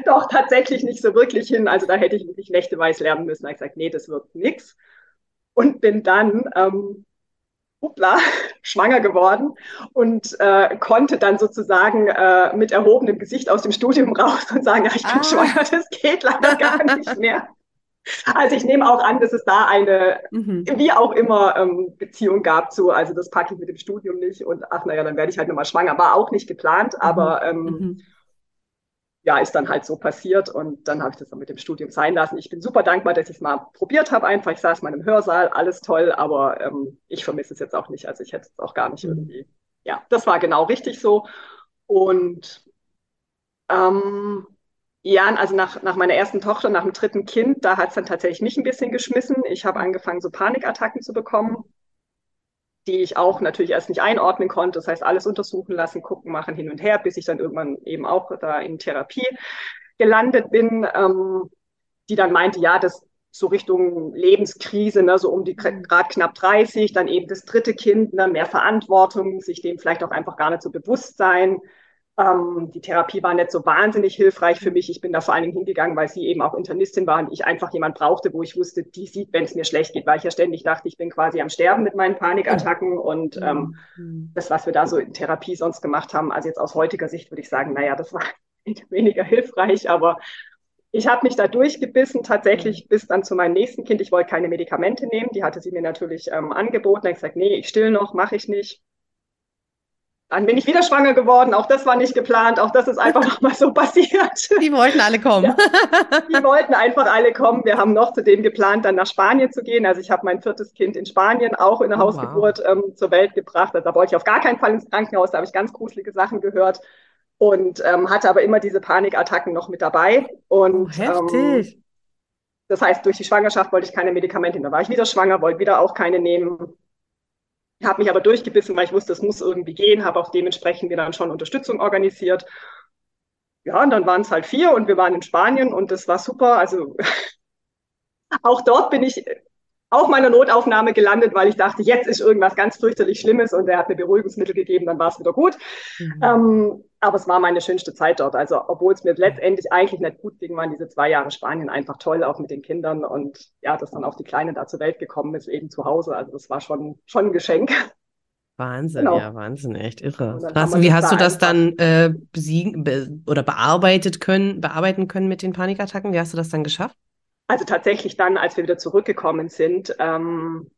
doch tatsächlich nicht so wirklich hin. Also da hätte ich wirklich nächteweise lernen müssen. Da habe ich gesagt, nee, das wird nix. Und bin dann ähm, hoppla, schwanger geworden und äh, konnte dann sozusagen äh, mit erhobenem Gesicht aus dem Studium raus und sagen, ja, ich bin ah. schwanger, das geht leider gar nicht mehr. Also ich nehme auch an, dass es da eine, mhm. wie auch immer, ähm, Beziehung gab zu, also das packe ich mit dem Studium nicht und ach naja, dann werde ich halt nochmal schwanger. War auch nicht geplant, mhm. aber ähm, mhm ja, ist dann halt so passiert und dann habe ich das dann mit dem Studium sein lassen. Ich bin super dankbar, dass ich es mal probiert habe einfach. Ich saß mal im Hörsaal, alles toll, aber ähm, ich vermisse es jetzt auch nicht. Also ich hätte es auch gar nicht mhm. irgendwie. Ja, das war genau richtig so. Und ähm, ja, also nach, nach meiner ersten Tochter, nach dem dritten Kind, da hat es dann tatsächlich mich ein bisschen geschmissen. Ich habe angefangen, so Panikattacken zu bekommen die ich auch natürlich erst nicht einordnen konnte. Das heißt, alles untersuchen lassen, gucken, machen, hin und her, bis ich dann irgendwann eben auch da in Therapie gelandet bin, ähm, die dann meinte, ja, das so Richtung Lebenskrise, ne, so um die mhm. Grad knapp 30, dann eben das dritte Kind, ne, mehr Verantwortung, sich dem vielleicht auch einfach gar nicht so bewusst sein. Ähm, die Therapie war nicht so wahnsinnig hilfreich für mich. Ich bin da vor allen Dingen hingegangen, weil sie eben auch Internistin war und ich einfach jemand brauchte, wo ich wusste, die sieht, wenn es mir schlecht geht, weil ich ja ständig dachte, ich bin quasi am Sterben mit meinen Panikattacken und ähm, mhm. das, was wir da so in Therapie sonst gemacht haben, also jetzt aus heutiger Sicht würde ich sagen, naja, das war weniger hilfreich, aber ich habe mich da durchgebissen, tatsächlich mhm. bis dann zu meinem nächsten Kind. Ich wollte keine Medikamente nehmen, die hatte sie mir natürlich ähm, angeboten. Da habe ich gesagt, nee, ich still noch, mache ich nicht. Dann bin ich wieder schwanger geworden. Auch das war nicht geplant. Auch das ist einfach nochmal so passiert. Die wollten alle kommen. Ja, die wollten einfach alle kommen. Wir haben noch zudem geplant, dann nach Spanien zu gehen. Also ich habe mein viertes Kind in Spanien auch in der oh, Hausgeburt wow. ähm, zur Welt gebracht. Also da wollte ich auf gar keinen Fall ins Krankenhaus. Da habe ich ganz gruselige Sachen gehört und ähm, hatte aber immer diese Panikattacken noch mit dabei. Und, oh, heftig. Ähm, das heißt, durch die Schwangerschaft wollte ich keine Medikamente. Da war ich wieder schwanger, wollte wieder auch keine nehmen habe mich aber durchgebissen, weil ich wusste, es muss irgendwie gehen, habe auch dementsprechend mir dann schon Unterstützung organisiert. Ja, und dann waren es halt vier und wir waren in Spanien und das war super. Also auch dort bin ich auf meiner Notaufnahme gelandet, weil ich dachte, jetzt ist irgendwas ganz fürchterlich Schlimmes und er hat mir Beruhigungsmittel gegeben, dann war es wieder gut. Mhm. Ähm, aber es war meine schönste Zeit dort. Also, obwohl es mir letztendlich eigentlich nicht gut ging, waren diese zwei Jahre Spanien einfach toll, auch mit den Kindern. Und ja, dass dann auch die Kleine da zur Welt gekommen ist, eben zu Hause. Also, das war schon, schon ein Geschenk. Wahnsinn, genau. ja, Wahnsinn, echt irre. Krass. Und wie hast du das dann äh, besiegen be oder bearbeitet können, bearbeiten können mit den Panikattacken? Wie hast du das dann geschafft? Also tatsächlich dann, als wir wieder zurückgekommen sind, ähm,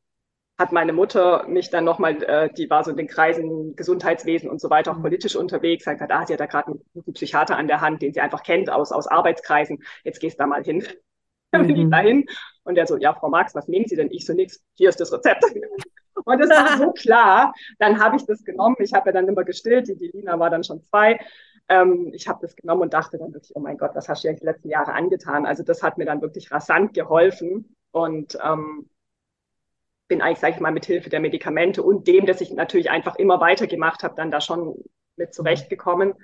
hat meine Mutter mich dann nochmal, äh, die war so in den Kreisen Gesundheitswesen und so weiter auch mhm. politisch unterwegs, hat gesagt, ah, sie hat da gerade einen guten Psychiater an der Hand, den sie einfach kennt aus, aus Arbeitskreisen, jetzt gehst du da mal hin. Dann bin ich mhm. dahin und der so, ja, Frau Marx, was nehmen Sie denn? Ich so, nix, hier ist das Rezept. Und das war so klar. Dann habe ich das genommen. Ich habe ja dann immer gestillt. Die, die Lina war dann schon zwei. Ähm, ich habe das genommen und dachte dann wirklich, oh mein Gott, was hast du ja die letzten Jahre angetan? Also das hat mir dann wirklich rasant geholfen. Und ähm, bin eigentlich, sage ich mal, mit Hilfe der Medikamente und dem, dass ich natürlich einfach immer weitergemacht habe, dann da schon mit zurechtgekommen.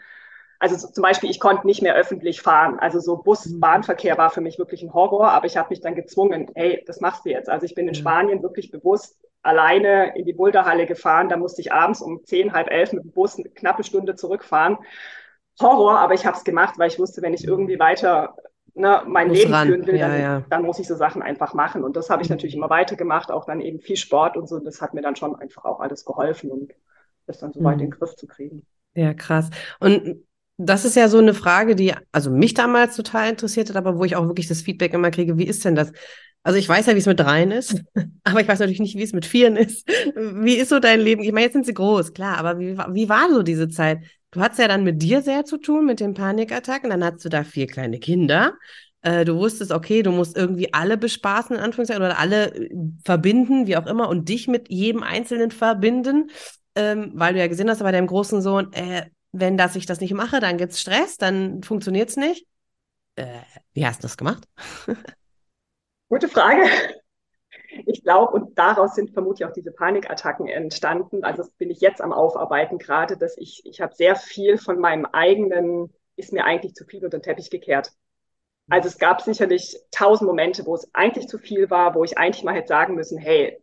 also zum Beispiel, ich konnte nicht mehr öffentlich fahren. Also so Bus-Bahnverkehr mhm. war für mich wirklich ein Horror, aber ich habe mich dann gezwungen, hey, das machst du jetzt. Also ich bin in Spanien wirklich bewusst alleine in die Boulderhalle gefahren. Da musste ich abends um zehn, halb elf mit dem Bus eine knappe Stunde zurückfahren. Horror, aber ich habe es gemacht, weil ich wusste, wenn ich irgendwie weiter ne, mein muss Leben ran. führen will, ja, dann, ja. dann, muss ich so Sachen einfach machen. Und das habe ich mhm. natürlich immer weitergemacht, auch dann eben viel Sport und so. Das hat mir dann schon einfach auch alles geholfen und das dann so weit in den mhm. Griff zu kriegen. Ja, krass. Und das ist ja so eine Frage, die also mich damals total interessiert hat, aber wo ich auch wirklich das Feedback immer kriege, wie ist denn das? Also ich weiß ja, wie es mit dreien ist, aber ich weiß natürlich nicht, wie es mit vieren ist. Wie ist so dein Leben? Ich meine, jetzt sind sie groß, klar, aber wie, wie war so diese Zeit? Du hattest ja dann mit dir sehr zu tun, mit den Panikattacken, dann hattest du da vier kleine Kinder. Äh, du wusstest, okay, du musst irgendwie alle bespaßen, in Anführungszeichen, oder alle äh, verbinden, wie auch immer, und dich mit jedem Einzelnen verbinden, ähm, weil du ja gesehen hast bei deinem großen Sohn, äh, wenn das ich das nicht mache, dann gibt es Stress, dann funktioniert es nicht. Äh, wie hast du das gemacht? Gute Frage. Ich glaube, und daraus sind vermutlich auch diese Panikattacken entstanden. Also das bin ich jetzt am Aufarbeiten gerade, dass ich, ich habe sehr viel von meinem eigenen, ist mir eigentlich zu viel unter den Teppich gekehrt. Also es gab sicherlich tausend Momente, wo es eigentlich zu viel war, wo ich eigentlich mal hätte sagen müssen, hey,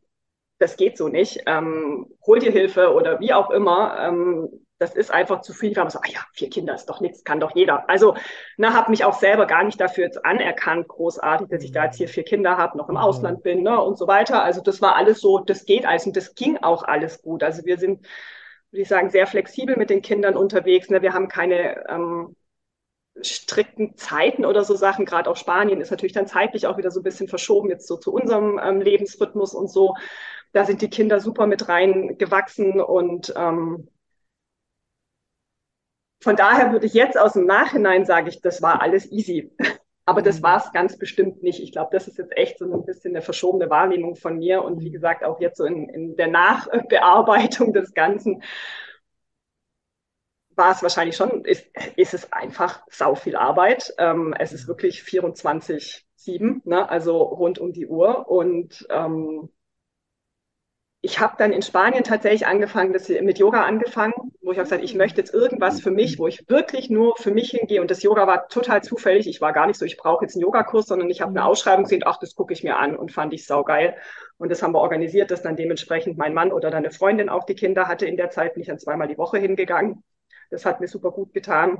das geht so nicht, ähm, hol dir Hilfe oder wie auch immer. Ähm, das ist einfach zu viel. Ich war so, ah ja, vier Kinder ist doch nichts, kann doch jeder. Also, ne, habe mich auch selber gar nicht dafür jetzt anerkannt, großartig, dass ich da jetzt hier vier Kinder habe, noch im mhm. Ausland bin, ne, und so weiter. Also, das war alles so, das geht alles und das ging auch alles gut. Also, wir sind, würde ich sagen, sehr flexibel mit den Kindern unterwegs. Ne? Wir haben keine ähm, strikten Zeiten oder so Sachen. Gerade auch Spanien ist natürlich dann zeitlich auch wieder so ein bisschen verschoben jetzt so zu unserem ähm, Lebensrhythmus und so. Da sind die Kinder super mit rein gewachsen und ähm, von daher würde ich jetzt aus dem Nachhinein sage ich, das war alles easy. Aber das mhm. war es ganz bestimmt nicht. Ich glaube, das ist jetzt echt so ein bisschen eine verschobene Wahrnehmung von mir. Und wie gesagt, auch jetzt so in, in der Nachbearbeitung des Ganzen war es wahrscheinlich schon, ist, ist es einfach sau viel Arbeit. Ähm, es ist wirklich 24-7, ne? also rund um die Uhr. Und ähm, ich habe dann in Spanien tatsächlich angefangen, das mit Yoga angefangen, wo ich habe gesagt, ich möchte jetzt irgendwas für mich, wo ich wirklich nur für mich hingehe. Und das Yoga war total zufällig. Ich war gar nicht so, ich brauche jetzt einen Yogakurs, sondern ich habe eine. Ausschreibung gesehen, ach, das gucke ich mir an und fand ich saugeil. Und das haben wir organisiert, dass dann dementsprechend mein Mann oder deine Freundin auch die Kinder hatte in der Zeit, bin ich dann zweimal die Woche hingegangen. Das hat mir super gut getan.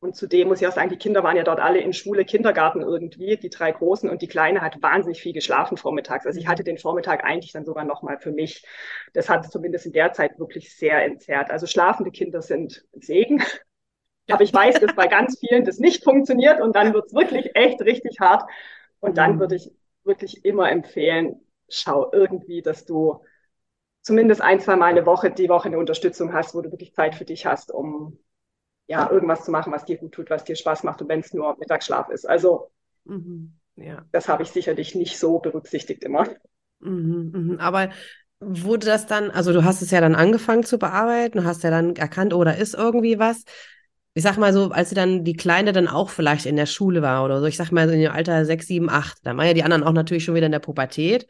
Und zudem muss ich auch sagen, die Kinder waren ja dort alle in Schule, Kindergarten irgendwie, die drei Großen und die Kleine hat wahnsinnig viel geschlafen vormittags. Also ich hatte den Vormittag eigentlich dann sogar nochmal für mich. Das hat zumindest in der Zeit wirklich sehr entzerrt. Also schlafende Kinder sind Segen. Aber ich weiß, dass bei ganz vielen das nicht funktioniert und dann wird's wirklich echt richtig hart. Und dann mhm. würde ich wirklich immer empfehlen, schau irgendwie, dass du zumindest ein, zwei Mal eine Woche, die Woche eine Unterstützung hast, wo du wirklich Zeit für dich hast, um ja, irgendwas zu machen, was dir gut tut, was dir Spaß macht und wenn es nur Mittagsschlaf ist. Also mhm, ja. das habe ich sicherlich nicht so berücksichtigt immer. Mhm, mhm. Aber wurde das dann, also du hast es ja dann angefangen zu bearbeiten, du hast ja dann erkannt, oh, da ist irgendwie was. Ich sag mal so, als sie dann die Kleine dann auch vielleicht in der Schule war oder so, ich sag mal so in dem Alter sechs, sieben, acht, dann waren ja die anderen auch natürlich schon wieder in der Pubertät.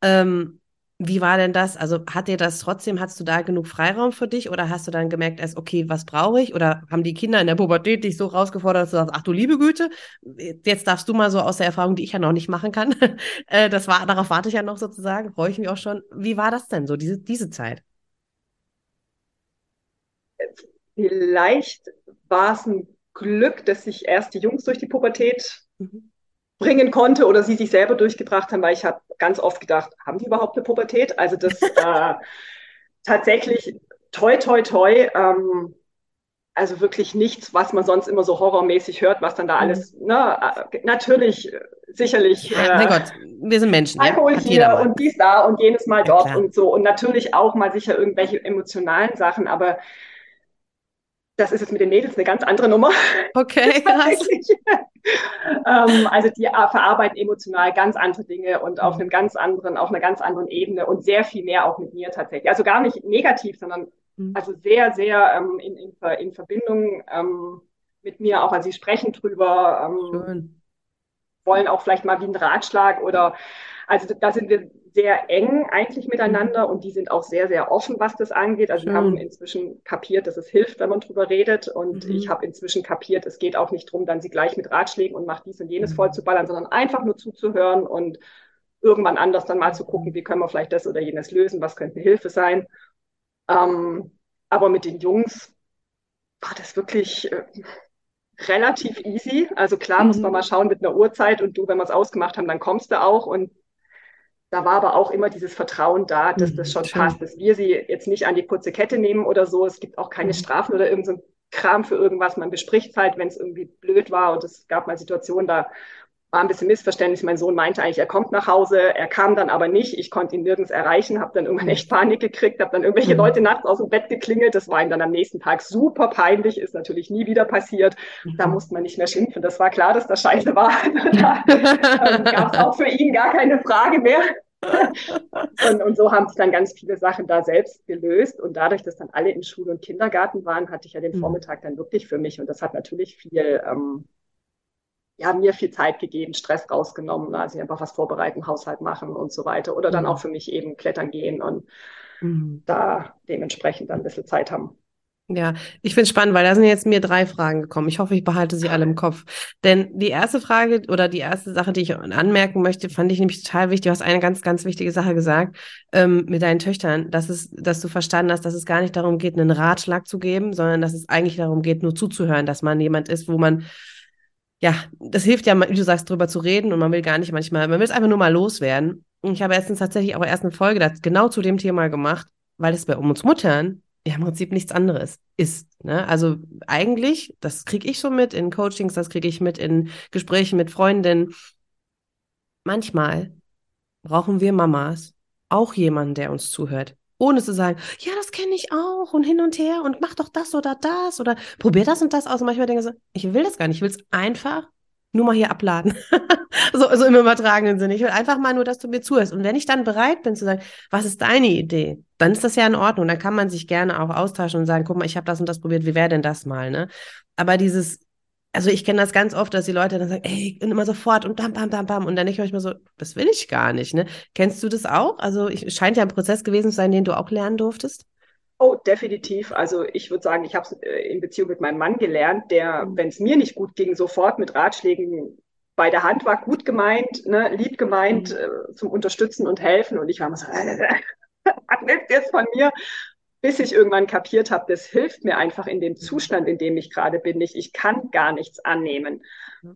Ähm, wie war denn das? Also hat dir das trotzdem, hast du da genug Freiraum für dich oder hast du dann gemerkt, erst, okay, was brauche ich? Oder haben die Kinder in der Pubertät dich so rausgefordert, dass du sagst, ach du liebe Güte, jetzt darfst du mal so aus der Erfahrung, die ich ja noch nicht machen kann. Äh, das war, darauf warte ich ja noch sozusagen, freue ich mich auch schon. Wie war das denn so, diese, diese Zeit? Vielleicht war es ein Glück, dass sich erst die Jungs durch die Pubertät mhm bringen konnte oder sie sich selber durchgebracht haben, weil ich habe ganz oft gedacht, haben die überhaupt eine Pubertät? Also das äh, tatsächlich toi toi toi, ähm, also wirklich nichts, was man sonst immer so horrormäßig hört, was dann da mhm. alles, ne, äh, natürlich, sicherlich. Äh, mein Gott, wir sind Menschen. Alkohol ja? hier und dies da und jenes Mal dort ja, und so und natürlich auch mal sicher irgendwelche emotionalen Sachen, aber das ist jetzt mit den Mädels eine ganz andere Nummer. Okay, ähm, also die verarbeiten emotional ganz andere Dinge und auf mhm. einem ganz anderen, auf einer ganz anderen Ebene und sehr viel mehr auch mit mir tatsächlich. Also gar nicht negativ, sondern mhm. also sehr, sehr ähm, in, in, in, Verbindung ähm, mit mir auch. Also sie sprechen drüber, ähm, wollen auch vielleicht mal wie einen Ratschlag oder also da sind wir sehr eng eigentlich miteinander und die sind auch sehr, sehr offen, was das angeht. Also wir haben inzwischen kapiert, dass es hilft, wenn man drüber redet. Und mhm. ich habe inzwischen kapiert, es geht auch nicht darum, dann sie gleich mit Ratschlägen und macht dies und jenes mhm. voll zu ballern, sondern einfach nur zuzuhören und irgendwann anders dann mal zu gucken, wie können wir vielleicht das oder jenes lösen, was könnte eine Hilfe sein. Ähm, aber mit den Jungs war das wirklich äh, relativ easy. Also klar mhm. muss man mal schauen mit einer Uhrzeit und du, wenn wir es ausgemacht haben, dann kommst du auch und da war aber auch immer dieses Vertrauen da, dass mhm, das schon schön. passt, dass wir sie jetzt nicht an die kurze Kette nehmen oder so. Es gibt auch keine mhm. Strafen oder irgendein so Kram für irgendwas. Man bespricht es halt, wenn es irgendwie blöd war. Und es gab mal Situationen, da war ein bisschen Missverständnis. Mein Sohn meinte eigentlich, er kommt nach Hause, er kam dann aber nicht. Ich konnte ihn nirgends erreichen, habe dann irgendwann echt Panik gekriegt, habe dann irgendwelche mhm. Leute nachts aus dem Bett geklingelt. Das war ihm dann am nächsten Tag super peinlich, ist natürlich nie wieder passiert. Da mhm. musste man nicht mehr schimpfen. Das war klar, dass das scheiße war. da ähm, gab es auch für ihn gar keine Frage mehr. und, und, so haben sich dann ganz viele Sachen da selbst gelöst. Und dadurch, dass dann alle in Schule und Kindergarten waren, hatte ich ja den mhm. Vormittag dann wirklich für mich. Und das hat natürlich viel ähm, ja, mir viel Zeit gegeben, Stress rausgenommen, also einfach was vorbereiten, Haushalt machen und so weiter. Oder dann mhm. auch für mich eben klettern gehen und mhm. da dementsprechend dann ein bisschen Zeit haben. Ja, ich finde es spannend, weil da sind jetzt mir drei Fragen gekommen. Ich hoffe, ich behalte sie alle im Kopf. Denn die erste Frage oder die erste Sache, die ich anmerken möchte, fand ich nämlich total wichtig. Du hast eine ganz, ganz wichtige Sache gesagt ähm, mit deinen Töchtern, dass es, dass du verstanden hast, dass es gar nicht darum geht, einen Ratschlag zu geben, sondern dass es eigentlich darum geht, nur zuzuhören, dass man jemand ist, wo man ja, das hilft ja, wie du sagst, drüber zu reden und man will gar nicht manchmal, man will es einfach nur mal loswerden. Und ich habe erstens tatsächlich auch erst eine Folge das genau zu dem Thema gemacht, weil es bei uns Muttern ja im Prinzip nichts anderes ist. Ne? Also eigentlich, das kriege ich so mit in Coachings, das kriege ich mit in Gesprächen mit Freundinnen. Manchmal brauchen wir Mamas auch jemanden, der uns zuhört ohne zu sagen, ja, das kenne ich auch und hin und her und mach doch das oder das oder probier das und das aus. Und manchmal denke ich so, ich will das gar nicht, ich will es einfach nur mal hier abladen. so, so im übertragenen Sinne. Ich will einfach mal nur, dass du mir zuhörst. Und wenn ich dann bereit bin zu sagen, was ist deine Idee, dann ist das ja in Ordnung. Dann kann man sich gerne auch austauschen und sagen, guck mal, ich habe das und das probiert, wie wäre denn das mal, ne? Aber dieses also ich kenne das ganz oft, dass die Leute dann sagen, ey, und immer sofort und bam, bam, bam, bam. Und dann denke ich mir so, das will ich gar nicht. Ne? Kennst du das auch? Also es scheint ja ein Prozess gewesen zu sein, den du auch lernen durftest. Oh, definitiv. Also ich würde sagen, ich habe es äh, in Beziehung mit meinem Mann gelernt, der, mhm. wenn es mir nicht gut ging, sofort mit Ratschlägen bei der Hand war, gut gemeint, ne, lieb gemeint, mhm. äh, zum Unterstützen und Helfen. Und ich war immer so, was willst du jetzt von mir? Bis ich irgendwann kapiert habe, das hilft mir einfach in dem Zustand, in dem ich gerade bin, nicht. Ich kann gar nichts annehmen.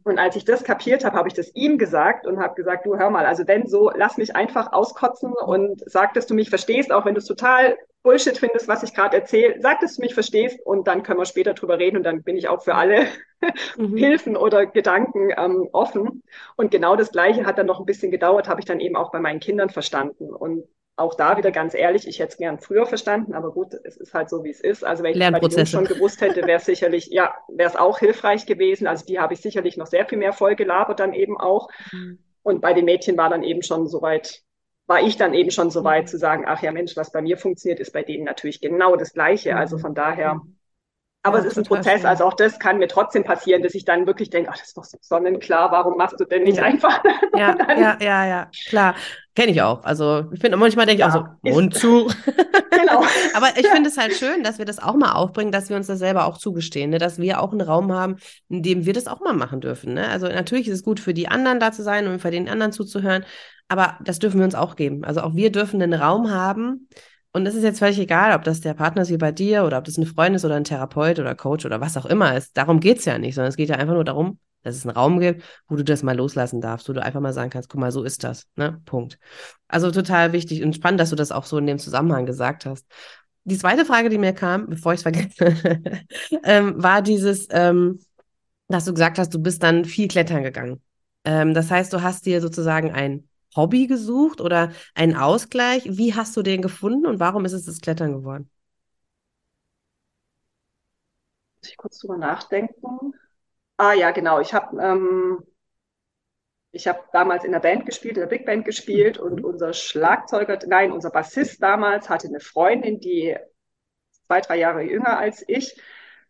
Und als ich das kapiert habe, habe ich das ihm gesagt und habe gesagt, du hör mal, also wenn so, lass mich einfach auskotzen und sag, dass du mich verstehst, auch wenn du es total Bullshit findest, was ich gerade erzähle, sag, dass du mich verstehst und dann können wir später drüber reden und dann bin ich auch für alle mhm. Hilfen oder Gedanken ähm, offen. Und genau das Gleiche hat dann noch ein bisschen gedauert, habe ich dann eben auch bei meinen Kindern verstanden. Und auch da wieder ganz ehrlich, ich hätte es gern früher verstanden, aber gut, es ist halt so, wie es ist. Also wenn ich den schon gewusst hätte, wäre es sicherlich, ja, wäre es auch hilfreich gewesen. Also die habe ich sicherlich noch sehr viel mehr voll gelabert dann eben auch. Mhm. Und bei den Mädchen war dann eben schon soweit, war ich dann eben schon soweit mhm. zu sagen, ach ja Mensch, was bei mir funktioniert, ist bei denen natürlich genau das Gleiche. Also mhm. von daher mhm. Aber ja, es ist ein Prozess, schön. also auch das kann mir trotzdem passieren, dass ich dann wirklich denke, ach, das ist doch so sonnenklar, warum machst du denn nicht ja. einfach? Ja, ja, ja, ja, klar. Kenne ich auch. Also ich finde manchmal denke ich ja, auch so, Mund zu. genau. Aber ich finde es halt schön, dass wir das auch mal aufbringen, dass wir uns das selber auch zugestehen, ne? dass wir auch einen Raum haben, in dem wir das auch mal machen dürfen. Ne? Also natürlich ist es gut für die anderen da zu sein und für den anderen zuzuhören, aber das dürfen wir uns auch geben. Also auch wir dürfen einen Raum haben, und es ist jetzt völlig egal, ob das der Partner ist wie bei dir oder ob das eine Freundin ist oder ein Therapeut oder Coach oder was auch immer ist. Darum geht es ja nicht, sondern es geht ja einfach nur darum, dass es einen Raum gibt, wo du das mal loslassen darfst, wo du einfach mal sagen kannst, guck mal, so ist das. Ne? Punkt. Also total wichtig und spannend, dass du das auch so in dem Zusammenhang gesagt hast. Die zweite Frage, die mir kam, bevor ich es vergesse, ähm, war dieses, ähm, dass du gesagt hast, du bist dann viel klettern gegangen. Ähm, das heißt, du hast dir sozusagen ein Hobby gesucht oder einen Ausgleich? Wie hast du den gefunden und warum ist es das Klettern geworden? Muss ich kurz drüber nachdenken. Ah ja, genau. Ich habe ähm, ich habe damals in der Band gespielt, in der Big Band gespielt und mhm. unser Schlagzeuger, nein, unser Bassist damals hatte eine Freundin, die zwei, drei Jahre jünger als ich,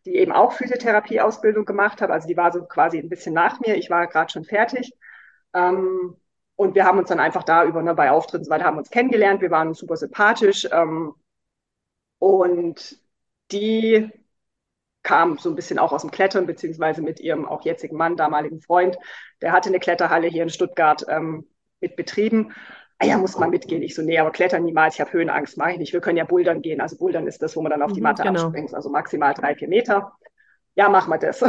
die eben auch Physiotherapie-Ausbildung gemacht hat. Also die war so quasi ein bisschen nach mir. Ich war gerade schon fertig. Ähm, und wir haben uns dann einfach da über, ne, bei Auftritten und so weiter, haben uns kennengelernt. Wir waren super sympathisch. Ähm, und die kam so ein bisschen auch aus dem Klettern, beziehungsweise mit ihrem auch jetzigen Mann, damaligen Freund. Der hatte eine Kletterhalle hier in Stuttgart ähm, mit betrieben. Ah ja, muss man mitgehen. Ich so, nee, aber klettern niemals. Ich habe Höhenangst, mache ich nicht. Wir können ja bouldern gehen. Also bouldern ist das, wo man dann auf die mhm, Matte genau. abspringt, also maximal drei, vier Meter. Ja, machen wir das.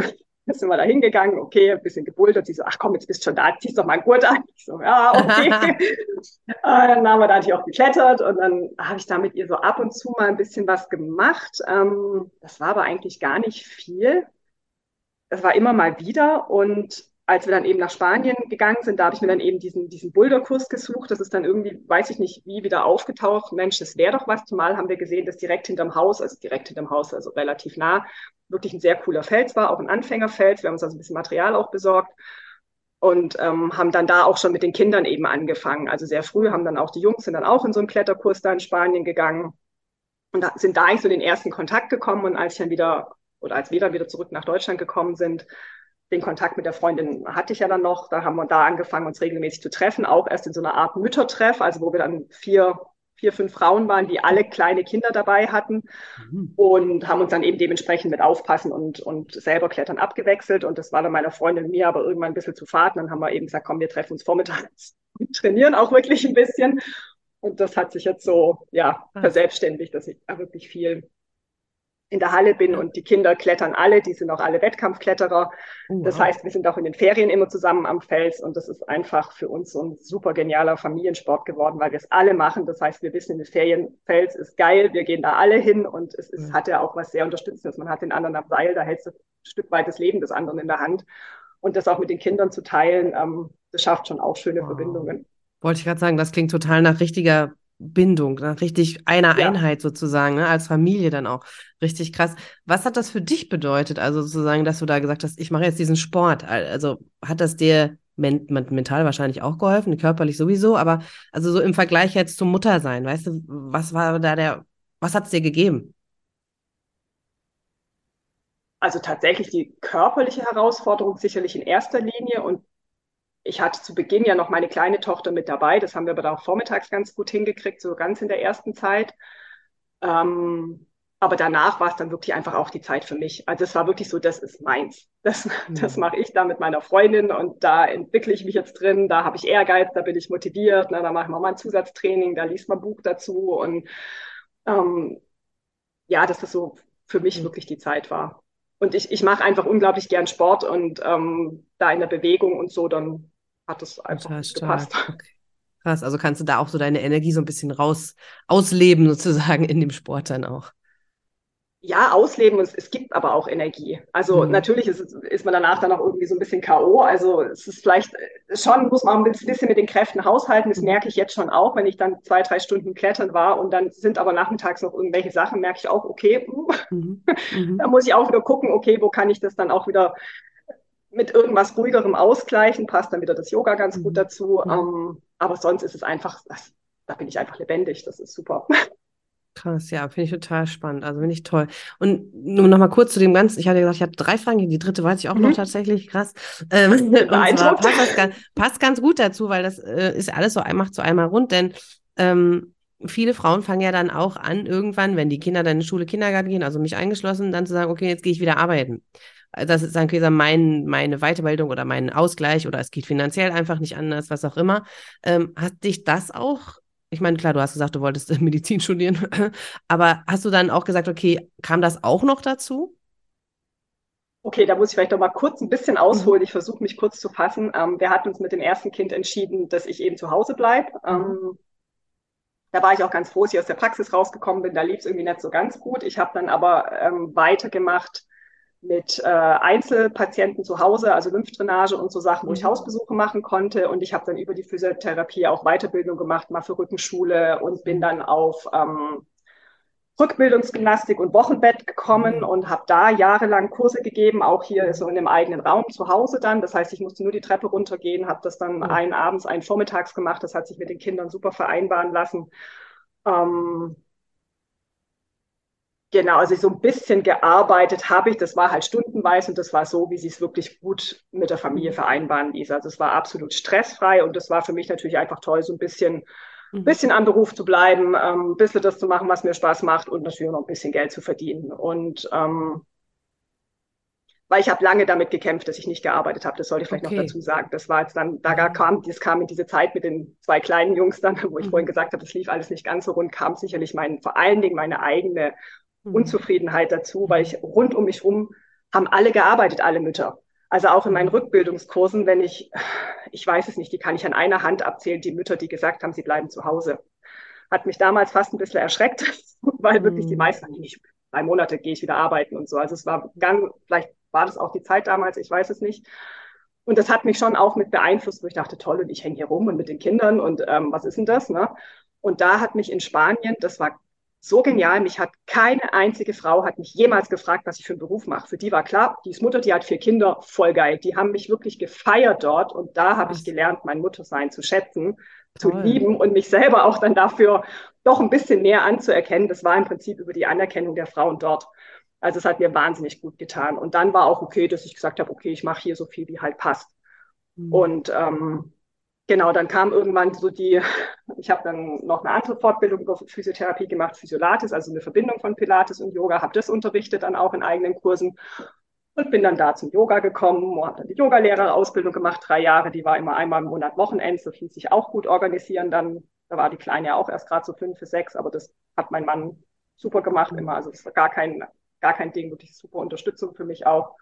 Jetzt sind wir da hingegangen, okay, ein bisschen gebultert. Sie so, ach komm, jetzt bist du schon da, ziehst doch mal einen Gurt an. Ich so, ja, okay. dann haben wir da natürlich auch geklettert und dann habe ich da mit ihr so ab und zu mal ein bisschen was gemacht. Ähm, das war aber eigentlich gar nicht viel. Das war immer mal wieder und als wir dann eben nach Spanien gegangen sind, da habe ich mir dann eben diesen, diesen Boulderkurs gesucht. Das ist dann irgendwie, weiß ich nicht, wie wieder aufgetaucht. Mensch, das wäre doch was. Zumal haben wir gesehen, dass direkt hinterm Haus, also direkt hinterm Haus, also relativ nah, wirklich ein sehr cooler Fels war, auch ein Anfängerfels. Wir haben uns also ein bisschen Material auch besorgt und ähm, haben dann da auch schon mit den Kindern eben angefangen. Also sehr früh haben dann auch die Jungs sind dann auch in so einen Kletterkurs da in Spanien gegangen und da, sind da eigentlich so den ersten Kontakt gekommen. Und als ich dann wieder oder als wir dann wieder zurück nach Deutschland gekommen sind, den Kontakt mit der Freundin hatte ich ja dann noch. Da haben wir da angefangen, uns regelmäßig zu treffen, auch erst in so einer Art Müttertreff, also wo wir dann vier, vier, fünf Frauen waren, die alle kleine Kinder dabei hatten mhm. und haben uns dann eben dementsprechend mit Aufpassen und, und selber Klettern abgewechselt. Und das war dann meiner Freundin und mir aber irgendwann ein bisschen zu fad. Und dann haben wir eben gesagt, komm, wir treffen uns vormittags und trainieren auch wirklich ein bisschen. Und das hat sich jetzt so, ja, verselbstständigt, dass ich da wirklich viel in der Halle bin und die Kinder klettern alle, die sind auch alle Wettkampfkletterer. Oh, das heißt, wir sind auch in den Ferien immer zusammen am Fels und das ist einfach für uns so ein super genialer Familiensport geworden, weil wir es alle machen. Das heißt, wir wissen, in den Ferien Fels ist geil, wir gehen da alle hin und es ist, mhm. hat ja auch was sehr Unterstützendes. Man hat den anderen am Seil, da hältst du ein Stück weit das Leben des anderen in der Hand und das auch mit den Kindern zu teilen, ähm, das schafft schon auch schöne wow. Verbindungen. Wollte ich gerade sagen, das klingt total nach richtiger Bindung, ne? richtig einer ja. Einheit sozusagen, ne? als Familie dann auch. Richtig krass. Was hat das für dich bedeutet? Also sozusagen, dass du da gesagt hast, ich mache jetzt diesen Sport. Also hat das dir men mental wahrscheinlich auch geholfen, körperlich sowieso, aber also so im Vergleich jetzt zum Muttersein, weißt du, was war da der, was hat es dir gegeben? Also tatsächlich die körperliche Herausforderung sicherlich in erster Linie und ich hatte zu Beginn ja noch meine kleine Tochter mit dabei. Das haben wir aber auch vormittags ganz gut hingekriegt, so ganz in der ersten Zeit. Ähm, aber danach war es dann wirklich einfach auch die Zeit für mich. Also es war wirklich so, das ist meins. Das, mhm. das mache ich da mit meiner Freundin und da entwickle ich mich jetzt drin, da habe ich Ehrgeiz, da bin ich motiviert, ne, da mache ich mal ein Zusatztraining, da liest man ein Buch dazu und ähm, ja, dass das so für mich mhm. wirklich die Zeit war. Und ich, ich mache einfach unglaublich gern Sport und ähm, da in der Bewegung und so, dann hat es einfach gepasst. Okay. Krass, also kannst du da auch so deine Energie so ein bisschen raus ausleben, sozusagen in dem Sport dann auch. Ja, ausleben, es, es gibt aber auch Energie. Also mhm. natürlich ist, ist man danach dann auch irgendwie so ein bisschen K.O. Also es ist vielleicht schon, muss man ein bisschen mit den Kräften haushalten. Das mhm. merke ich jetzt schon auch, wenn ich dann zwei, drei Stunden klettern war und dann sind aber nachmittags noch irgendwelche Sachen, merke ich auch, okay, mhm. mhm. da muss ich auch wieder gucken, okay, wo kann ich das dann auch wieder mit irgendwas ruhigerem ausgleichen, passt dann wieder das Yoga ganz gut mhm. dazu. Mhm. Ähm, aber sonst ist es einfach, das, da bin ich einfach lebendig, das ist super. Krass, ja, finde ich total spannend. Also finde ich toll. Und nur noch mal kurz zu dem Ganzen. Ich hatte gesagt, ich hatte drei Fragen. Die dritte weiß ich auch mhm. noch tatsächlich. Krass. Ähm, passt, das, passt ganz gut dazu, weil das äh, ist alles so macht so einmal rund. Denn ähm, viele Frauen fangen ja dann auch an, irgendwann, wenn die Kinder dann in die Schule, Kindergarten gehen, also mich eingeschlossen, dann zu sagen, okay, jetzt gehe ich wieder arbeiten das ist dann quasi mein, meine Weiterbildung oder mein Ausgleich oder es geht finanziell einfach nicht anders, was auch immer. Ähm, hat dich das auch, ich meine, klar, du hast gesagt, du wolltest Medizin studieren, aber hast du dann auch gesagt, okay, kam das auch noch dazu? Okay, da muss ich vielleicht noch mal kurz ein bisschen ausholen. Mhm. Ich versuche mich kurz zu fassen. Ähm, wir hatten uns mit dem ersten Kind entschieden, dass ich eben zu Hause bleibe. Mhm. Ähm, da war ich auch ganz froh, dass ich aus der Praxis rausgekommen bin. Da lief es irgendwie nicht so ganz gut. Ich habe dann aber ähm, weitergemacht mit äh, Einzelpatienten zu Hause, also Lymphdrainage und so Sachen, wo ich mhm. Hausbesuche machen konnte. Und ich habe dann über die Physiotherapie auch Weiterbildung gemacht, mal für Rückenschule und bin dann auf ähm, Rückbildungsgymnastik und Wochenbett gekommen mhm. und habe da jahrelang Kurse gegeben, auch hier so in dem eigenen Raum zu Hause dann. Das heißt, ich musste nur die Treppe runtergehen, habe das dann mhm. einen abends, einen vormittags gemacht. Das hat sich mit den Kindern super vereinbaren lassen. Ähm, Genau, also so ein bisschen gearbeitet habe ich. Das war halt stundenweise und das war so, wie sie es wirklich gut mit der Familie vereinbaren ließ. Also es war absolut stressfrei und das war für mich natürlich einfach toll, so ein bisschen, mhm. bisschen am Beruf zu bleiben, ähm, ein bisschen das zu machen, was mir Spaß macht und natürlich noch ein bisschen Geld zu verdienen. Und ähm, weil ich habe lange damit gekämpft, dass ich nicht gearbeitet habe. Das sollte ich vielleicht okay. noch dazu sagen. Das war jetzt dann, da mhm. kam, das kam in diese Zeit mit den zwei kleinen Jungs dann, wo ich mhm. vorhin gesagt habe, das lief alles nicht ganz so rund, kam sicherlich mein, vor allen Dingen meine eigene. Unzufriedenheit dazu, weil ich rund um mich rum haben alle gearbeitet, alle Mütter. Also auch in meinen Rückbildungskursen, wenn ich, ich weiß es nicht, die kann ich an einer Hand abzählen, die Mütter, die gesagt haben, sie bleiben zu Hause. Hat mich damals fast ein bisschen erschreckt, weil wirklich die mhm. meisten, nicht, drei Monate gehe ich wieder arbeiten und so. Also es war ganz, vielleicht war das auch die Zeit damals, ich weiß es nicht. Und das hat mich schon auch mit beeinflusst, wo ich dachte, toll, und ich hänge hier rum und mit den Kindern und ähm, was ist denn das? Ne? Und da hat mich in Spanien, das war so genial. Mich hat keine einzige Frau hat mich jemals gefragt, was ich für einen Beruf mache. Für die war klar, die ist Mutter, die hat vier Kinder, voll geil. Die haben mich wirklich gefeiert dort und da habe ich gelernt, mein Muttersein zu schätzen, Toll. zu lieben und mich selber auch dann dafür doch ein bisschen näher anzuerkennen. Das war im Prinzip über die Anerkennung der Frauen dort. Also es hat mir wahnsinnig gut getan. Und dann war auch okay, dass ich gesagt habe, okay, ich mache hier so viel, wie halt passt. Mhm. Und ähm, genau, dann kam irgendwann so die, ich habe dann noch eine andere Fortbildung über Physiotherapie gemacht, Physiolatis, also eine Verbindung von Pilates und Yoga, habe das unterrichtet dann auch in eigenen Kursen und bin dann da zum Yoga gekommen, habe dann die Yogalehrerausbildung gemacht, drei Jahre, die war immer einmal im Monat Wochenends, das ließ sich auch gut organisieren, dann, da war die Kleine ja auch erst gerade so fünf sechs, aber das hat mein Mann super gemacht immer, also es war gar kein, gar kein Ding, wirklich super Unterstützung für mich auch.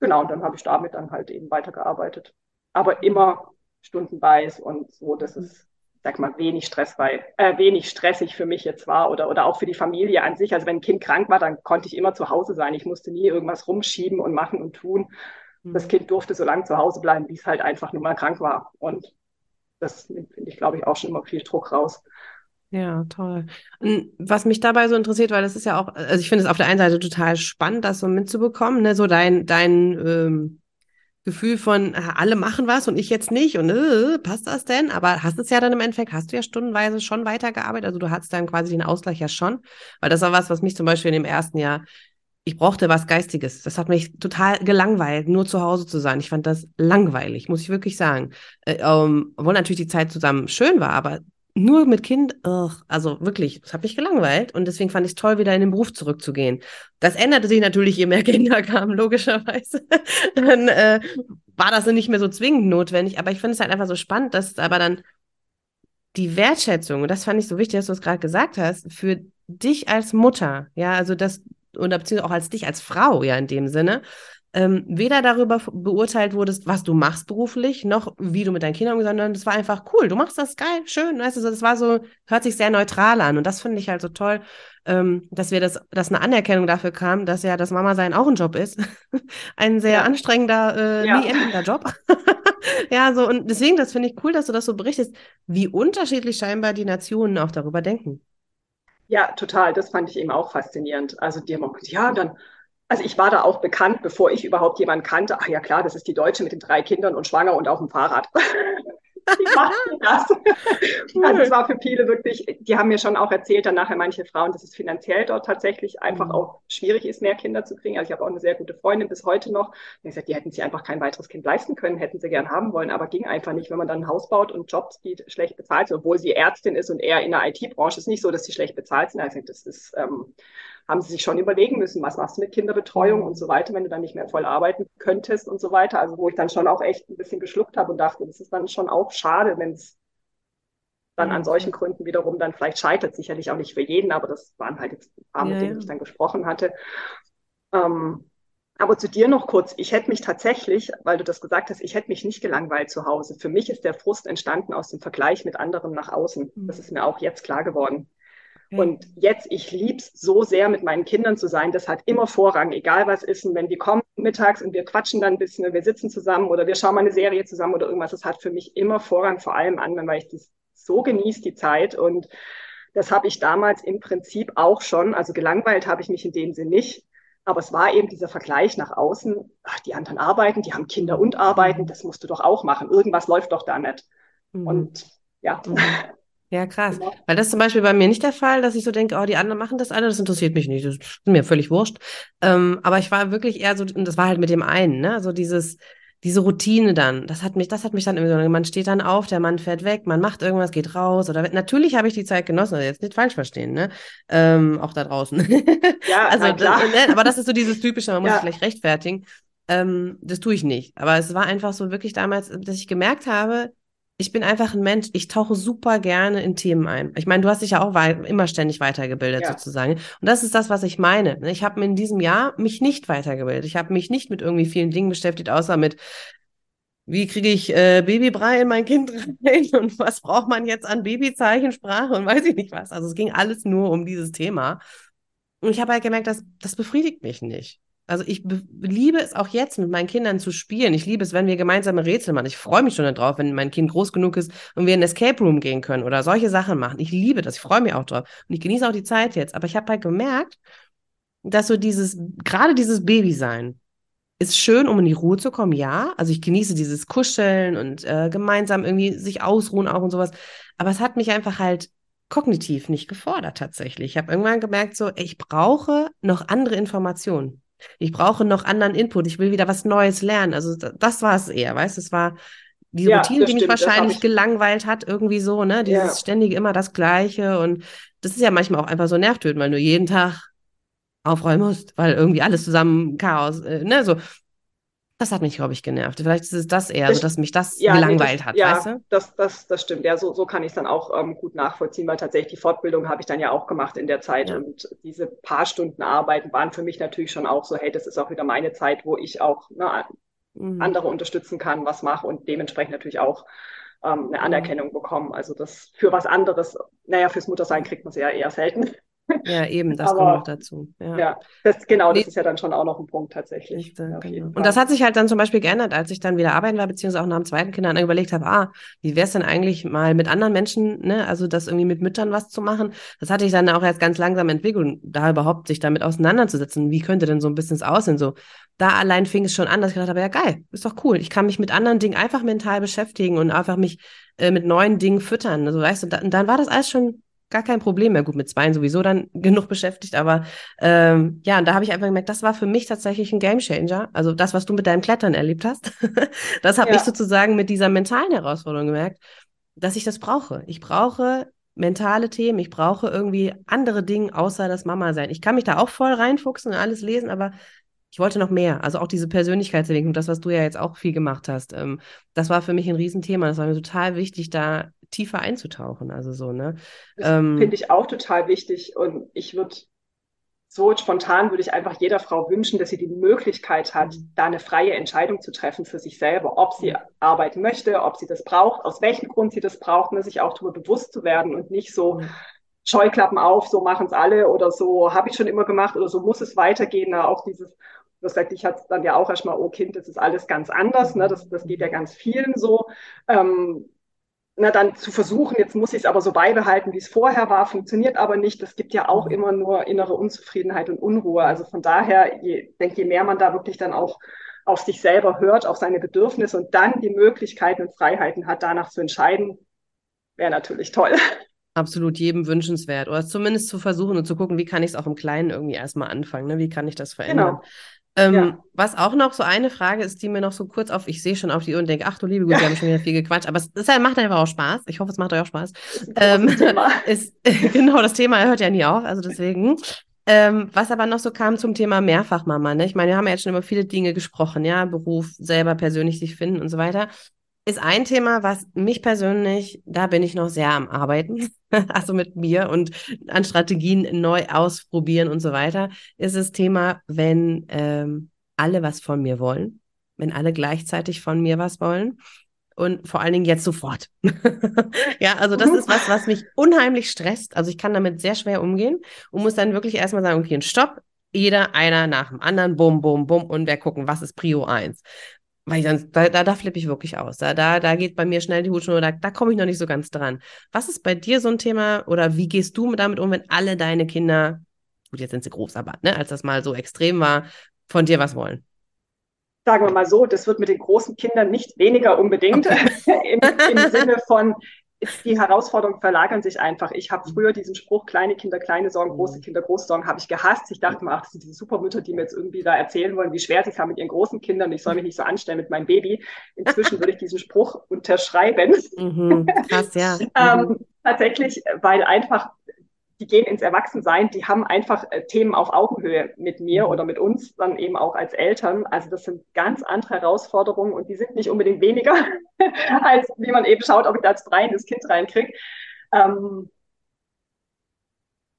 Genau, und dann habe ich damit dann halt eben weitergearbeitet. Aber immer stundenweise und so, dass es, sag mal, wenig stressfrei, äh, wenig stressig für mich jetzt war oder, oder auch für die Familie an sich. Also wenn ein Kind krank war, dann konnte ich immer zu Hause sein. Ich musste nie irgendwas rumschieben und machen und tun. Mhm. Das Kind durfte so lange zu Hause bleiben, wie es halt einfach nur mal krank war. Und das finde ich, glaube ich, auch schon immer viel Druck raus. Ja, toll. Und was mich dabei so interessiert, weil das ist ja auch, also ich finde es auf der einen Seite total spannend, das so mitzubekommen, ne, so dein, dein ähm, Gefühl von, äh, alle machen was und ich jetzt nicht und äh, passt das denn? Aber hast es ja dann im Endeffekt, hast du ja stundenweise schon weitergearbeitet, also du hattest dann quasi den Ausgleich ja schon, weil das war was, was mich zum Beispiel in dem ersten Jahr, ich brauchte was Geistiges. Das hat mich total gelangweilt, nur zu Hause zu sein. Ich fand das langweilig, muss ich wirklich sagen. Äh, ähm, obwohl natürlich die Zeit zusammen schön war, aber nur mit Kind, ugh, also wirklich, es hat mich gelangweilt und deswegen fand ich es toll, wieder in den Beruf zurückzugehen. Das änderte sich natürlich, je mehr Kinder kamen, logischerweise. dann äh, war das nicht mehr so zwingend notwendig, aber ich finde es halt einfach so spannend, dass aber dann die Wertschätzung, und das fand ich so wichtig, dass du es gerade gesagt hast, für dich als Mutter, ja, also das, oder beziehungsweise auch als dich als Frau, ja, in dem Sinne, ähm, weder darüber beurteilt wurdest, was du machst beruflich, noch wie du mit deinen Kindern umgehst, sondern das war einfach cool. Du machst das geil, schön, weißt du, das war so, hört sich sehr neutral an. Und das finde ich halt so toll, ähm, dass wir das, dass eine Anerkennung dafür kam, dass ja das Mama-Sein auch ein Job ist. ein sehr ja. anstrengender, äh, ja. nie endender Job. ja, so, und deswegen, das finde ich cool, dass du das so berichtest, wie unterschiedlich scheinbar die Nationen auch darüber denken. Ja, total. Das fand ich eben auch faszinierend. Also die haben auch gesagt, ja, dann also ich war da auch bekannt, bevor ich überhaupt jemanden kannte. Ach ja klar, das ist die Deutsche mit den drei Kindern und schwanger und auf dem Fahrrad. Wie macht das? Cool. Also es war für viele wirklich, die haben mir schon auch erzählt, dann nachher manche Frauen, dass es finanziell dort tatsächlich einfach mhm. auch schwierig ist, mehr Kinder zu kriegen. Also ich habe auch eine sehr gute Freundin bis heute noch. Die gesagt, die hätten sich einfach kein weiteres Kind leisten können, hätten sie gern haben wollen, aber ging einfach nicht, wenn man dann ein Haus baut und Jobs, die schlecht bezahlt sind, obwohl sie Ärztin ist und eher in der IT-Branche. ist nicht so, dass sie schlecht bezahlt sind. Also das ist ähm, haben sie sich schon überlegen müssen, was machst du mit Kinderbetreuung und so weiter, wenn du dann nicht mehr voll arbeiten könntest und so weiter. Also wo ich dann schon auch echt ein bisschen geschluckt habe und dachte, das ist dann schon auch schade, wenn es dann an solchen Gründen wiederum dann vielleicht scheitert. Sicherlich auch nicht für jeden, aber das waren halt jetzt ein paar, mit denen ich dann gesprochen hatte. Ähm, aber zu dir noch kurz. Ich hätte mich tatsächlich, weil du das gesagt hast, ich hätte mich nicht gelangweilt zu Hause. Für mich ist der Frust entstanden aus dem Vergleich mit anderen nach außen. Das mhm. ist mir auch jetzt klar geworden. Und jetzt, ich lieb's so sehr, mit meinen Kindern zu sein. Das hat immer Vorrang, egal was ist. Und wenn die kommen mittags und wir quatschen dann ein bisschen, wir sitzen zusammen oder wir schauen mal eine Serie zusammen oder irgendwas, das hat für mich immer Vorrang, vor allem an, weil ich das so genieße, die Zeit. Und das habe ich damals im Prinzip auch schon. Also gelangweilt habe ich mich in dem Sinn nicht. Aber es war eben dieser Vergleich nach außen. Ach, die anderen arbeiten, die haben Kinder und arbeiten, das musst du doch auch machen. Irgendwas läuft doch da nicht. Mhm. Und ja. Mhm. Ja, krass. Genau. Weil das ist zum Beispiel bei mir nicht der Fall, dass ich so denke, oh, die anderen machen das alle, das interessiert mich nicht. Das ist mir völlig wurscht. Ähm, aber ich war wirklich eher so, und das war halt mit dem einen, ne? So dieses, diese Routine dann, das hat mich, das hat mich dann irgendwie so, man steht dann auf, der Mann fährt weg, man macht irgendwas, geht raus oder natürlich habe ich die Zeit genossen, also jetzt nicht falsch verstehen, ne? Ähm, auch da draußen. Ja, also, klar. Ne? aber das ist so dieses typische, man muss ja. sich gleich rechtfertigen. Ähm, das tue ich nicht. Aber es war einfach so wirklich damals, dass ich gemerkt habe, ich bin einfach ein Mensch, ich tauche super gerne in Themen ein. Ich meine, du hast dich ja auch immer ständig weitergebildet ja. sozusagen. Und das ist das, was ich meine. Ich habe in diesem Jahr mich nicht weitergebildet. Ich habe mich nicht mit irgendwie vielen Dingen beschäftigt, außer mit, wie kriege ich äh, Babybrei in mein Kind rein und was braucht man jetzt an Babyzeichensprache und weiß ich nicht was. Also es ging alles nur um dieses Thema. Und ich habe halt gemerkt, dass das befriedigt mich nicht. Also ich liebe es auch jetzt mit meinen Kindern zu spielen. Ich liebe es, wenn wir gemeinsame Rätsel machen. Ich freue mich schon darauf, wenn mein Kind groß genug ist und wir in den Escape Room gehen können oder solche Sachen machen. Ich liebe das. Ich freue mich auch drauf. Und ich genieße auch die Zeit jetzt. Aber ich habe halt gemerkt, dass so dieses, gerade dieses Babysein, ist schön, um in die Ruhe zu kommen, ja. Also ich genieße dieses Kuscheln und äh, gemeinsam irgendwie sich ausruhen auch und sowas. Aber es hat mich einfach halt kognitiv nicht gefordert tatsächlich. Ich habe irgendwann gemerkt, so, ich brauche noch andere Informationen. Ich brauche noch anderen Input. Ich will wieder was Neues lernen. Also das, war es eher, weißt du? Es war die ja, Routine, die mich wahrscheinlich ich... gelangweilt hat, irgendwie so, ne? Dieses ja. ständige immer das Gleiche. Und das ist ja manchmal auch einfach so nervtötend, weil du jeden Tag aufräumen musst, weil irgendwie alles zusammen Chaos, äh, ne? So, das hat mich, glaube ich, genervt. Vielleicht ist es das eher, das, so dass mich das ja, gelangweilt nee, das, hat, ja, weißt du? Das, das, das stimmt. Ja, so, so kann ich es dann auch ähm, gut nachvollziehen, weil tatsächlich die Fortbildung habe ich dann ja auch gemacht in der Zeit. Ja. Und diese paar Stunden Arbeiten waren für mich natürlich schon auch so, hey, das ist auch wieder meine Zeit, wo ich auch ne, mhm. andere unterstützen kann, was mache und dementsprechend natürlich auch ähm, eine Anerkennung mhm. bekommen. Also das für was anderes, naja, fürs Muttersein kriegt man es ja eher selten. Ja, eben, das Aber, kommt noch dazu. Ja, ja das, genau, das ist ja dann schon auch noch ein Punkt tatsächlich. Ja, genau. Und das hat sich halt dann zum Beispiel geändert, als ich dann wieder arbeiten war, beziehungsweise auch nach dem zweiten Kind dann überlegt habe, ah, wie wäre es denn eigentlich mal mit anderen Menschen, ne, also das irgendwie mit Müttern was zu machen. Das hatte ich dann auch erst ganz langsam entwickelt, da überhaupt sich damit auseinanderzusetzen. Wie könnte denn so ein bisschen aussehen? So, da allein fing es schon an, dass ich gedacht habe, ja geil, ist doch cool. Ich kann mich mit anderen Dingen einfach mental beschäftigen und einfach mich äh, mit neuen Dingen füttern. Also weißt du, da, und dann war das alles schon gar kein Problem mehr. Gut, mit Zweien sowieso dann genug beschäftigt, aber ähm, ja, und da habe ich einfach gemerkt, das war für mich tatsächlich ein Gamechanger. Also das, was du mit deinem Klettern erlebt hast, das habe ja. ich sozusagen mit dieser mentalen Herausforderung gemerkt, dass ich das brauche. Ich brauche mentale Themen, ich brauche irgendwie andere Dinge außer das Mama sein. Ich kann mich da auch voll reinfuchsen und alles lesen, aber ich wollte noch mehr. Also auch diese Persönlichkeitsentwicklung, das, was du ja jetzt auch viel gemacht hast, ähm, das war für mich ein Riesenthema. Das war mir total wichtig, da tiefer einzutauchen. Also so, ne? Ähm, Finde ich auch total wichtig. Und ich würde so spontan würde ich einfach jeder Frau wünschen, dass sie die Möglichkeit hat, mhm. da eine freie Entscheidung zu treffen für sich selber, ob sie arbeiten möchte, ob sie das braucht, aus welchem Grund sie das braucht, ne, sich auch darüber bewusst zu werden und nicht so mhm. Scheuklappen auf, so machen es alle oder so habe ich schon immer gemacht oder so muss es weitergehen. Na, auch dieses, das sagt, ich hatte dann ja auch erstmal, oh Kind, das ist alles ganz anders, ne? das, das geht ja ganz vielen so. Ähm, na, dann zu versuchen, jetzt muss ich es aber so beibehalten, wie es vorher war, funktioniert aber nicht. Das gibt ja auch mhm. immer nur innere Unzufriedenheit und Unruhe. Also von daher, je, denke, je mehr man da wirklich dann auch auf sich selber hört, auf seine Bedürfnisse und dann die Möglichkeiten und Freiheiten hat, danach zu entscheiden, wäre natürlich toll. Absolut jedem wünschenswert. Oder zumindest zu versuchen und zu gucken, wie kann ich es auch im Kleinen irgendwie erstmal anfangen, ne? wie kann ich das verändern. Genau. Ähm, ja. Was auch noch so eine Frage ist, die mir noch so kurz auf, ich sehe schon auf die Uhr und denke, ach du liebe Gute, wir haben schon wieder viel gequatscht, aber es ist, macht einfach auch Spaß. Ich hoffe, es macht euch auch Spaß. Ähm, ist, genau, das Thema hört ja nie auf, also deswegen. Ähm, was aber noch so kam zum Thema Mehrfachmama, ne? Ich meine, wir haben ja jetzt schon über viele Dinge gesprochen, ja, Beruf, selber persönlich sich finden und so weiter ist ein Thema, was mich persönlich, da bin ich noch sehr am Arbeiten, also mit mir und an Strategien neu ausprobieren und so weiter, ist das Thema, wenn ähm, alle was von mir wollen, wenn alle gleichzeitig von mir was wollen und vor allen Dingen jetzt sofort. ja, also das ist was, was mich unheimlich stresst. Also ich kann damit sehr schwer umgehen und muss dann wirklich erstmal sagen, okay, stopp, jeder einer nach dem anderen, bum, bum, bum, und wir gucken, was ist Prio 1 weil ich dann, da, da, da flippe ich wirklich aus. Da, da, da geht bei mir schnell die Hutschnur, da, da komme ich noch nicht so ganz dran. Was ist bei dir so ein Thema oder wie gehst du damit um, wenn alle deine Kinder, gut, jetzt sind sie groß, aber ne, als das mal so extrem war, von dir was wollen? Sagen wir mal so, das wird mit den großen Kindern nicht weniger unbedingt okay. Im, im Sinne von, die Herausforderungen verlagern sich einfach. Ich habe früher diesen Spruch, kleine Kinder, kleine Sorgen, große mhm. Kinder, große Sorgen, habe ich gehasst. Ich dachte mir, ach, das sind diese Supermütter, die mir jetzt irgendwie da erzählen wollen, wie schwer sie es haben mit ihren großen Kindern. Ich soll mich nicht so anstellen mit meinem Baby. Inzwischen würde ich diesen Spruch unterschreiben. Mhm, krass, ja. ähm, tatsächlich, weil einfach die gehen ins Erwachsensein, die haben einfach äh, Themen auf Augenhöhe mit mir mhm. oder mit uns, dann eben auch als Eltern. Also das sind ganz andere Herausforderungen und die sind nicht unbedingt weniger, als wie man eben schaut, ob ich da als drei das Kind reinkriege. Ähm,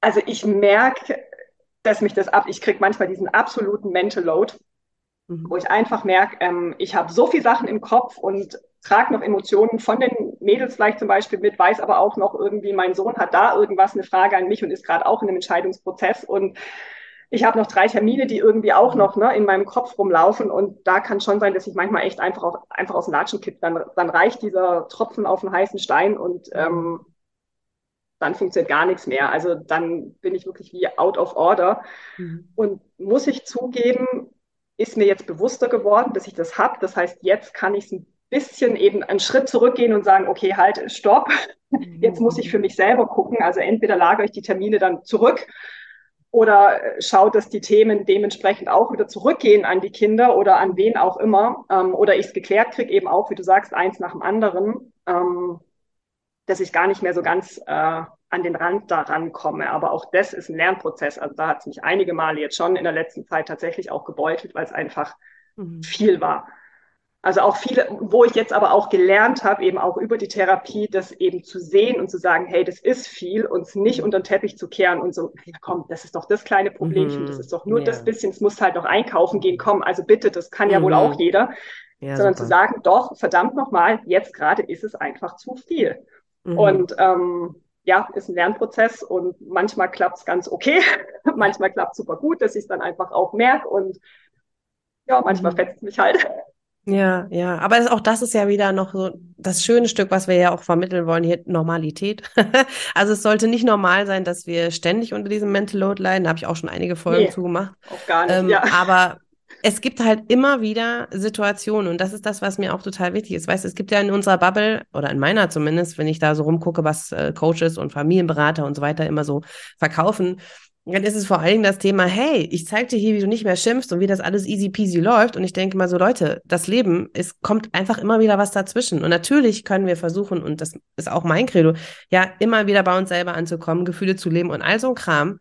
also ich merke, dass mich das ab, ich kriege manchmal diesen absoluten Mental Load, mhm. wo ich einfach merke, ähm, ich habe so viele Sachen im Kopf und trage noch Emotionen von den Mädels vielleicht zum Beispiel mit, weiß aber auch noch irgendwie, mein Sohn hat da irgendwas, eine Frage an mich und ist gerade auch in einem Entscheidungsprozess und ich habe noch drei Termine, die irgendwie auch noch ne, in meinem Kopf rumlaufen und da kann schon sein, dass ich manchmal echt einfach, auch, einfach aus dem Latschen kippe. Dann, dann reicht dieser Tropfen auf den heißen Stein und ähm, dann funktioniert gar nichts mehr. Also dann bin ich wirklich wie out of order. Mhm. Und muss ich zugeben, ist mir jetzt bewusster geworden, dass ich das habe. Das heißt, jetzt kann ich es ein bisschen eben einen Schritt zurückgehen und sagen, okay, halt, stopp. Jetzt muss ich für mich selber gucken. Also entweder lagere ich die Termine dann zurück oder schaue, dass die Themen dementsprechend auch wieder zurückgehen an die Kinder oder an wen auch immer. Ähm, oder ich es geklärt kriege, eben auch, wie du sagst, eins nach dem anderen, ähm, dass ich gar nicht mehr so ganz äh, an den Rand daran komme. Aber auch das ist ein Lernprozess. Also da hat es mich einige Male jetzt schon in der letzten Zeit tatsächlich auch gebeutelt, weil es einfach mhm. viel war. Also auch viele, wo ich jetzt aber auch gelernt habe, eben auch über die Therapie, das eben zu sehen und zu sagen, hey, das ist viel, uns nicht mhm. unter den Teppich zu kehren und so, ja, komm, das ist doch das kleine Problemchen, mhm. das ist doch nur yeah. das bisschen, es muss halt noch einkaufen gehen, komm, also bitte, das kann ja mhm. wohl auch jeder. Ja, sondern super. zu sagen, doch, verdammt nochmal, jetzt gerade ist es einfach zu viel. Mhm. Und ähm, ja, ist ein Lernprozess und manchmal klappt es ganz okay, manchmal klappt es super gut, dass ich es dann einfach auch merke und ja, manchmal mhm. fetzt mich halt. Ja, ja, aber auch das ist ja wieder noch so das schöne Stück, was wir ja auch vermitteln wollen, hier Normalität. also es sollte nicht normal sein, dass wir ständig unter diesem Mental Load leiden. Da habe ich auch schon einige Folgen nee, zugemacht. Auch gar nicht, ähm, ja. Aber es gibt halt immer wieder Situationen und das ist das, was mir auch total wichtig ist. Weißt, es gibt ja in unserer Bubble oder in meiner zumindest, wenn ich da so rumgucke, was äh, Coaches und Familienberater und so weiter immer so verkaufen, dann ist es vor allen Dingen das Thema, hey, ich zeig dir hier, wie du nicht mehr schimpfst und wie das alles easy peasy läuft. Und ich denke mal so, Leute, das Leben, es kommt einfach immer wieder was dazwischen. Und natürlich können wir versuchen, und das ist auch mein Credo, ja, immer wieder bei uns selber anzukommen, Gefühle zu leben und all so ein Kram.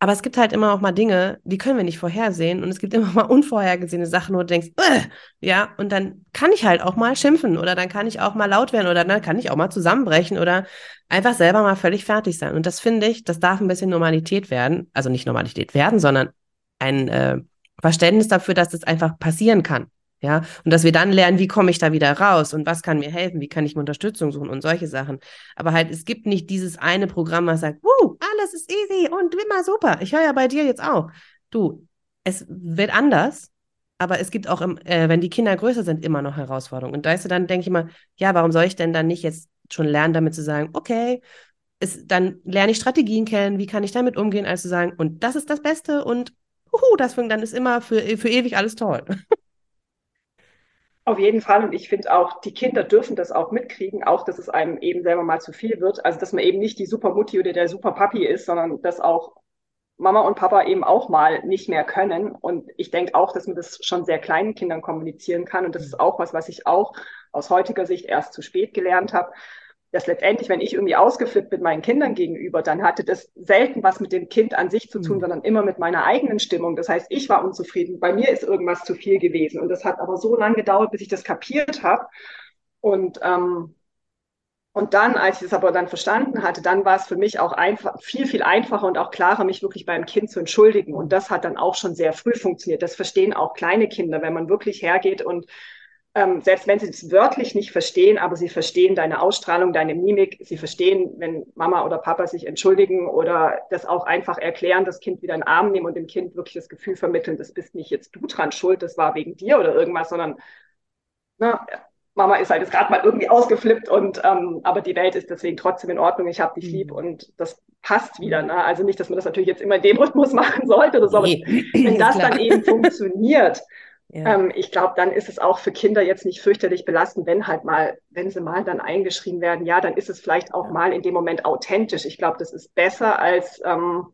Aber es gibt halt immer auch mal Dinge, die können wir nicht vorhersehen. Und es gibt immer mal unvorhergesehene Sachen, wo du denkst, äh, ja, und dann kann ich halt auch mal schimpfen oder dann kann ich auch mal laut werden oder dann kann ich auch mal zusammenbrechen oder einfach selber mal völlig fertig sein. Und das finde ich, das darf ein bisschen Normalität werden. Also nicht Normalität werden, sondern ein äh, Verständnis dafür, dass das einfach passieren kann. Ja, und dass wir dann lernen, wie komme ich da wieder raus und was kann mir helfen, wie kann ich mir Unterstützung suchen und solche Sachen. Aber halt, es gibt nicht dieses eine Programm, was sagt, Wuh, alles ist easy und immer super. Ich höre ja bei dir jetzt auch. Du, es wird anders, aber es gibt auch, im, äh, wenn die Kinder größer sind, immer noch Herausforderungen. Und da ist dann, denke ich mal, ja, warum soll ich denn dann nicht jetzt schon lernen, damit zu sagen, okay, es, dann lerne ich Strategien kennen, wie kann ich damit umgehen, als zu sagen, und das ist das Beste und uhu, das dann ist immer für, für ewig alles toll. Auf jeden Fall. Und ich finde auch, die Kinder dürfen das auch mitkriegen, auch dass es einem eben selber mal zu viel wird. Also, dass man eben nicht die super Mutti oder der super Papi ist, sondern dass auch Mama und Papa eben auch mal nicht mehr können. Und ich denke auch, dass man das schon sehr kleinen Kindern kommunizieren kann. Und das ist auch was, was ich auch aus heutiger Sicht erst zu spät gelernt habe dass letztendlich, wenn ich irgendwie ausgeflippt bin meinen Kindern gegenüber, dann hatte das selten was mit dem Kind an sich zu tun, mhm. sondern immer mit meiner eigenen Stimmung. Das heißt, ich war unzufrieden. Bei mir ist irgendwas zu viel gewesen. Und das hat aber so lange gedauert, bis ich das kapiert habe. Und, ähm, und dann, als ich es aber dann verstanden hatte, dann war es für mich auch einfach, viel, viel einfacher und auch klarer, mich wirklich beim Kind zu entschuldigen. Und das hat dann auch schon sehr früh funktioniert. Das verstehen auch kleine Kinder, wenn man wirklich hergeht und ähm, selbst wenn sie es wörtlich nicht verstehen, aber sie verstehen deine Ausstrahlung, deine Mimik, sie verstehen, wenn Mama oder Papa sich entschuldigen oder das auch einfach erklären, das Kind wieder in den Arm nehmen und dem Kind wirklich das Gefühl vermitteln, das bist nicht jetzt du dran schuld, das war wegen dir oder irgendwas, sondern na, Mama ist halt jetzt gerade mal irgendwie ausgeflippt und ähm, aber die Welt ist deswegen trotzdem in Ordnung, ich habe dich lieb mhm. und das passt wieder. Ne? Also nicht, dass man das natürlich jetzt immer in dem Rhythmus machen sollte oder so, aber wenn das dann eben funktioniert, Ja. Ähm, ich glaube, dann ist es auch für Kinder jetzt nicht fürchterlich belastend, wenn halt mal, wenn sie mal dann eingeschrien werden, ja, dann ist es vielleicht auch mal in dem Moment authentisch. Ich glaube, das ist besser als ähm,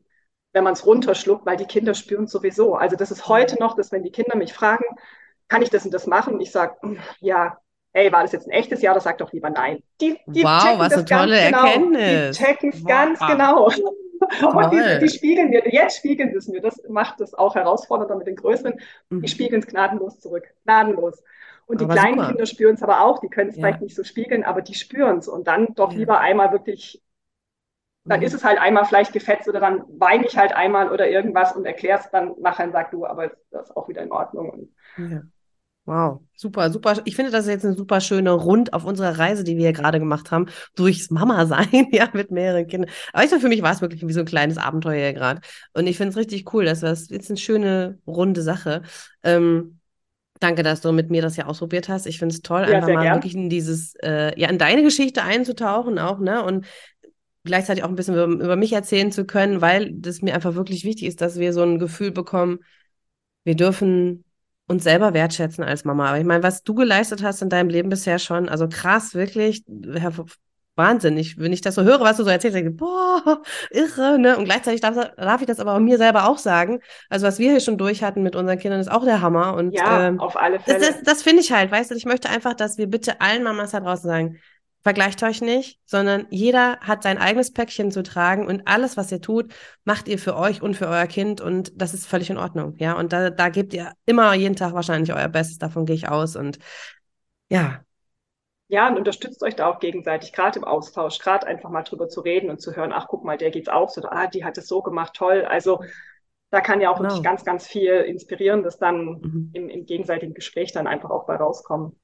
wenn man es runterschluckt, weil die Kinder spüren sowieso. Also das ist heute noch, dass wenn die Kinder mich fragen, kann ich das und das machen? Ich sage, ja, ey, war das jetzt ein echtes Ja? Das sagt doch lieber nein. Die, die wow, was eine tolle genau. Erkenntnis. Die checken es wow. ganz genau. Und die, die, spiegeln mir, jetzt spiegeln sie es mir. Das macht es auch herausfordernder mit den Größeren. Mhm. Die spiegeln es gnadenlos zurück. Gnadenlos. Und die aber kleinen super. Kinder spüren es aber auch. Die können es ja. vielleicht nicht so spiegeln, aber die spüren es. Und dann doch ja. lieber einmal wirklich dann mhm. ist es halt einmal vielleicht gefetzt oder dann weine ich halt einmal oder irgendwas und erkläre es dann nachher und sag du, aber das ist auch wieder in Ordnung. Ja. Wow, super, super. Ich finde, das ist jetzt eine super schöne Rund auf unserer Reise, die wir hier gerade gemacht haben, durchs Mama-Sein, ja, mit mehreren Kindern. Aber ich finde, für mich war es wirklich wie so ein kleines Abenteuer hier gerade. Und ich finde es richtig cool, dass das jetzt eine schöne, runde Sache. Ähm, Danke, dass du mit mir das ja ausprobiert hast. Ich finde es toll, ja, einfach mal gern. wirklich in dieses, äh, ja, in deine Geschichte einzutauchen auch, ne? Und gleichzeitig auch ein bisschen über, über, mich erzählen zu können, weil das mir einfach wirklich wichtig ist, dass wir so ein Gefühl bekommen, wir dürfen uns selber wertschätzen als Mama. Aber ich meine, was du geleistet hast in deinem Leben bisher schon, also krass, wirklich, Wahnsinn. Ich, wenn ich das so höre, was du so erzählst, denke ich, boah, irre, ne? Und gleichzeitig darf, darf ich das aber mir selber auch sagen. Also, was wir hier schon durch hatten mit unseren Kindern, ist auch der Hammer. Und, ja, ähm, auf alle Fälle. Das, das, das finde ich halt, weißt du, ich möchte einfach, dass wir bitte allen Mamas da draußen sagen, Vergleicht euch nicht, sondern jeder hat sein eigenes Päckchen zu tragen und alles, was ihr tut, macht ihr für euch und für euer Kind und das ist völlig in Ordnung. Ja, und da, da gebt ihr immer jeden Tag wahrscheinlich euer Bestes, davon gehe ich aus und ja. Ja, und unterstützt euch da auch gegenseitig, gerade im Austausch, gerade einfach mal drüber zu reden und zu hören, ach, guck mal, der geht's auch so, ah, die hat es so gemacht, toll. Also da kann ja auch genau. wirklich ganz, ganz viel Inspirierendes dann mhm. im, im gegenseitigen Gespräch dann einfach auch bei rauskommen.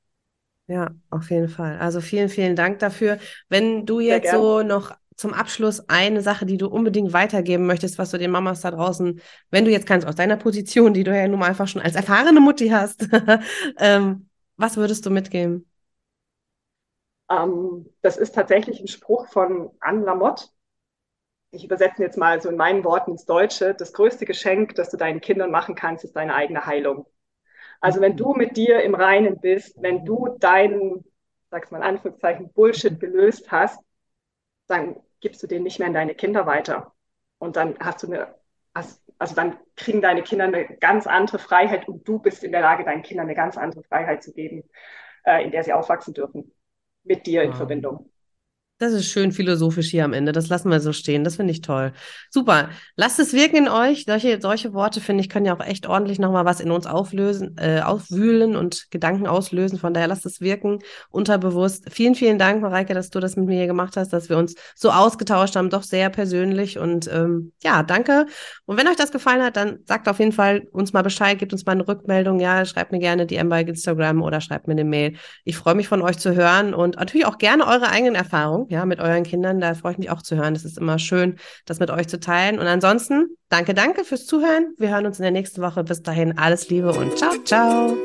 Ja, auf jeden Fall. Also vielen, vielen Dank dafür. Wenn du jetzt so noch zum Abschluss eine Sache, die du unbedingt weitergeben möchtest, was du den Mamas da draußen, wenn du jetzt kannst, aus deiner Position, die du ja nun mal einfach schon als erfahrene Mutti hast, ähm, was würdest du mitgeben? Ähm, das ist tatsächlich ein Spruch von Anne Lamotte. Ich übersetze jetzt mal so in meinen Worten ins Deutsche. Das größte Geschenk, das du deinen Kindern machen kannst, ist deine eigene Heilung. Also wenn du mit dir im Reinen bist, wenn du deinen, sag's mal in Anführungszeichen, Bullshit gelöst hast, dann gibst du den nicht mehr an deine Kinder weiter. Und dann hast du eine, also dann kriegen deine Kinder eine ganz andere Freiheit und du bist in der Lage, deinen Kindern eine ganz andere Freiheit zu geben, äh, in der sie aufwachsen dürfen. Mit dir in wow. Verbindung. Das ist schön philosophisch hier am Ende. Das lassen wir so stehen. Das finde ich toll. Super. Lasst es wirken in euch. Solche, solche Worte, finde ich, können ja auch echt ordentlich nochmal was in uns auflösen, äh, aufwühlen und Gedanken auslösen. Von daher lasst es wirken, unterbewusst. Vielen, vielen Dank, Mareike, dass du das mit mir hier gemacht hast, dass wir uns so ausgetauscht haben. Doch sehr persönlich. Und ähm, ja, danke. Und wenn euch das gefallen hat, dann sagt auf jeden Fall uns mal Bescheid, gebt uns mal eine Rückmeldung. Ja, schreibt mir gerne DM bei Instagram oder schreibt mir eine Mail. Ich freue mich von euch zu hören und natürlich auch gerne eure eigenen Erfahrungen ja, mit euren Kindern. Da freue ich mich auch zu hören. Es ist immer schön, das mit euch zu teilen. Und ansonsten, danke, danke fürs Zuhören. Wir hören uns in der nächsten Woche. Bis dahin, alles Liebe und ciao, ciao.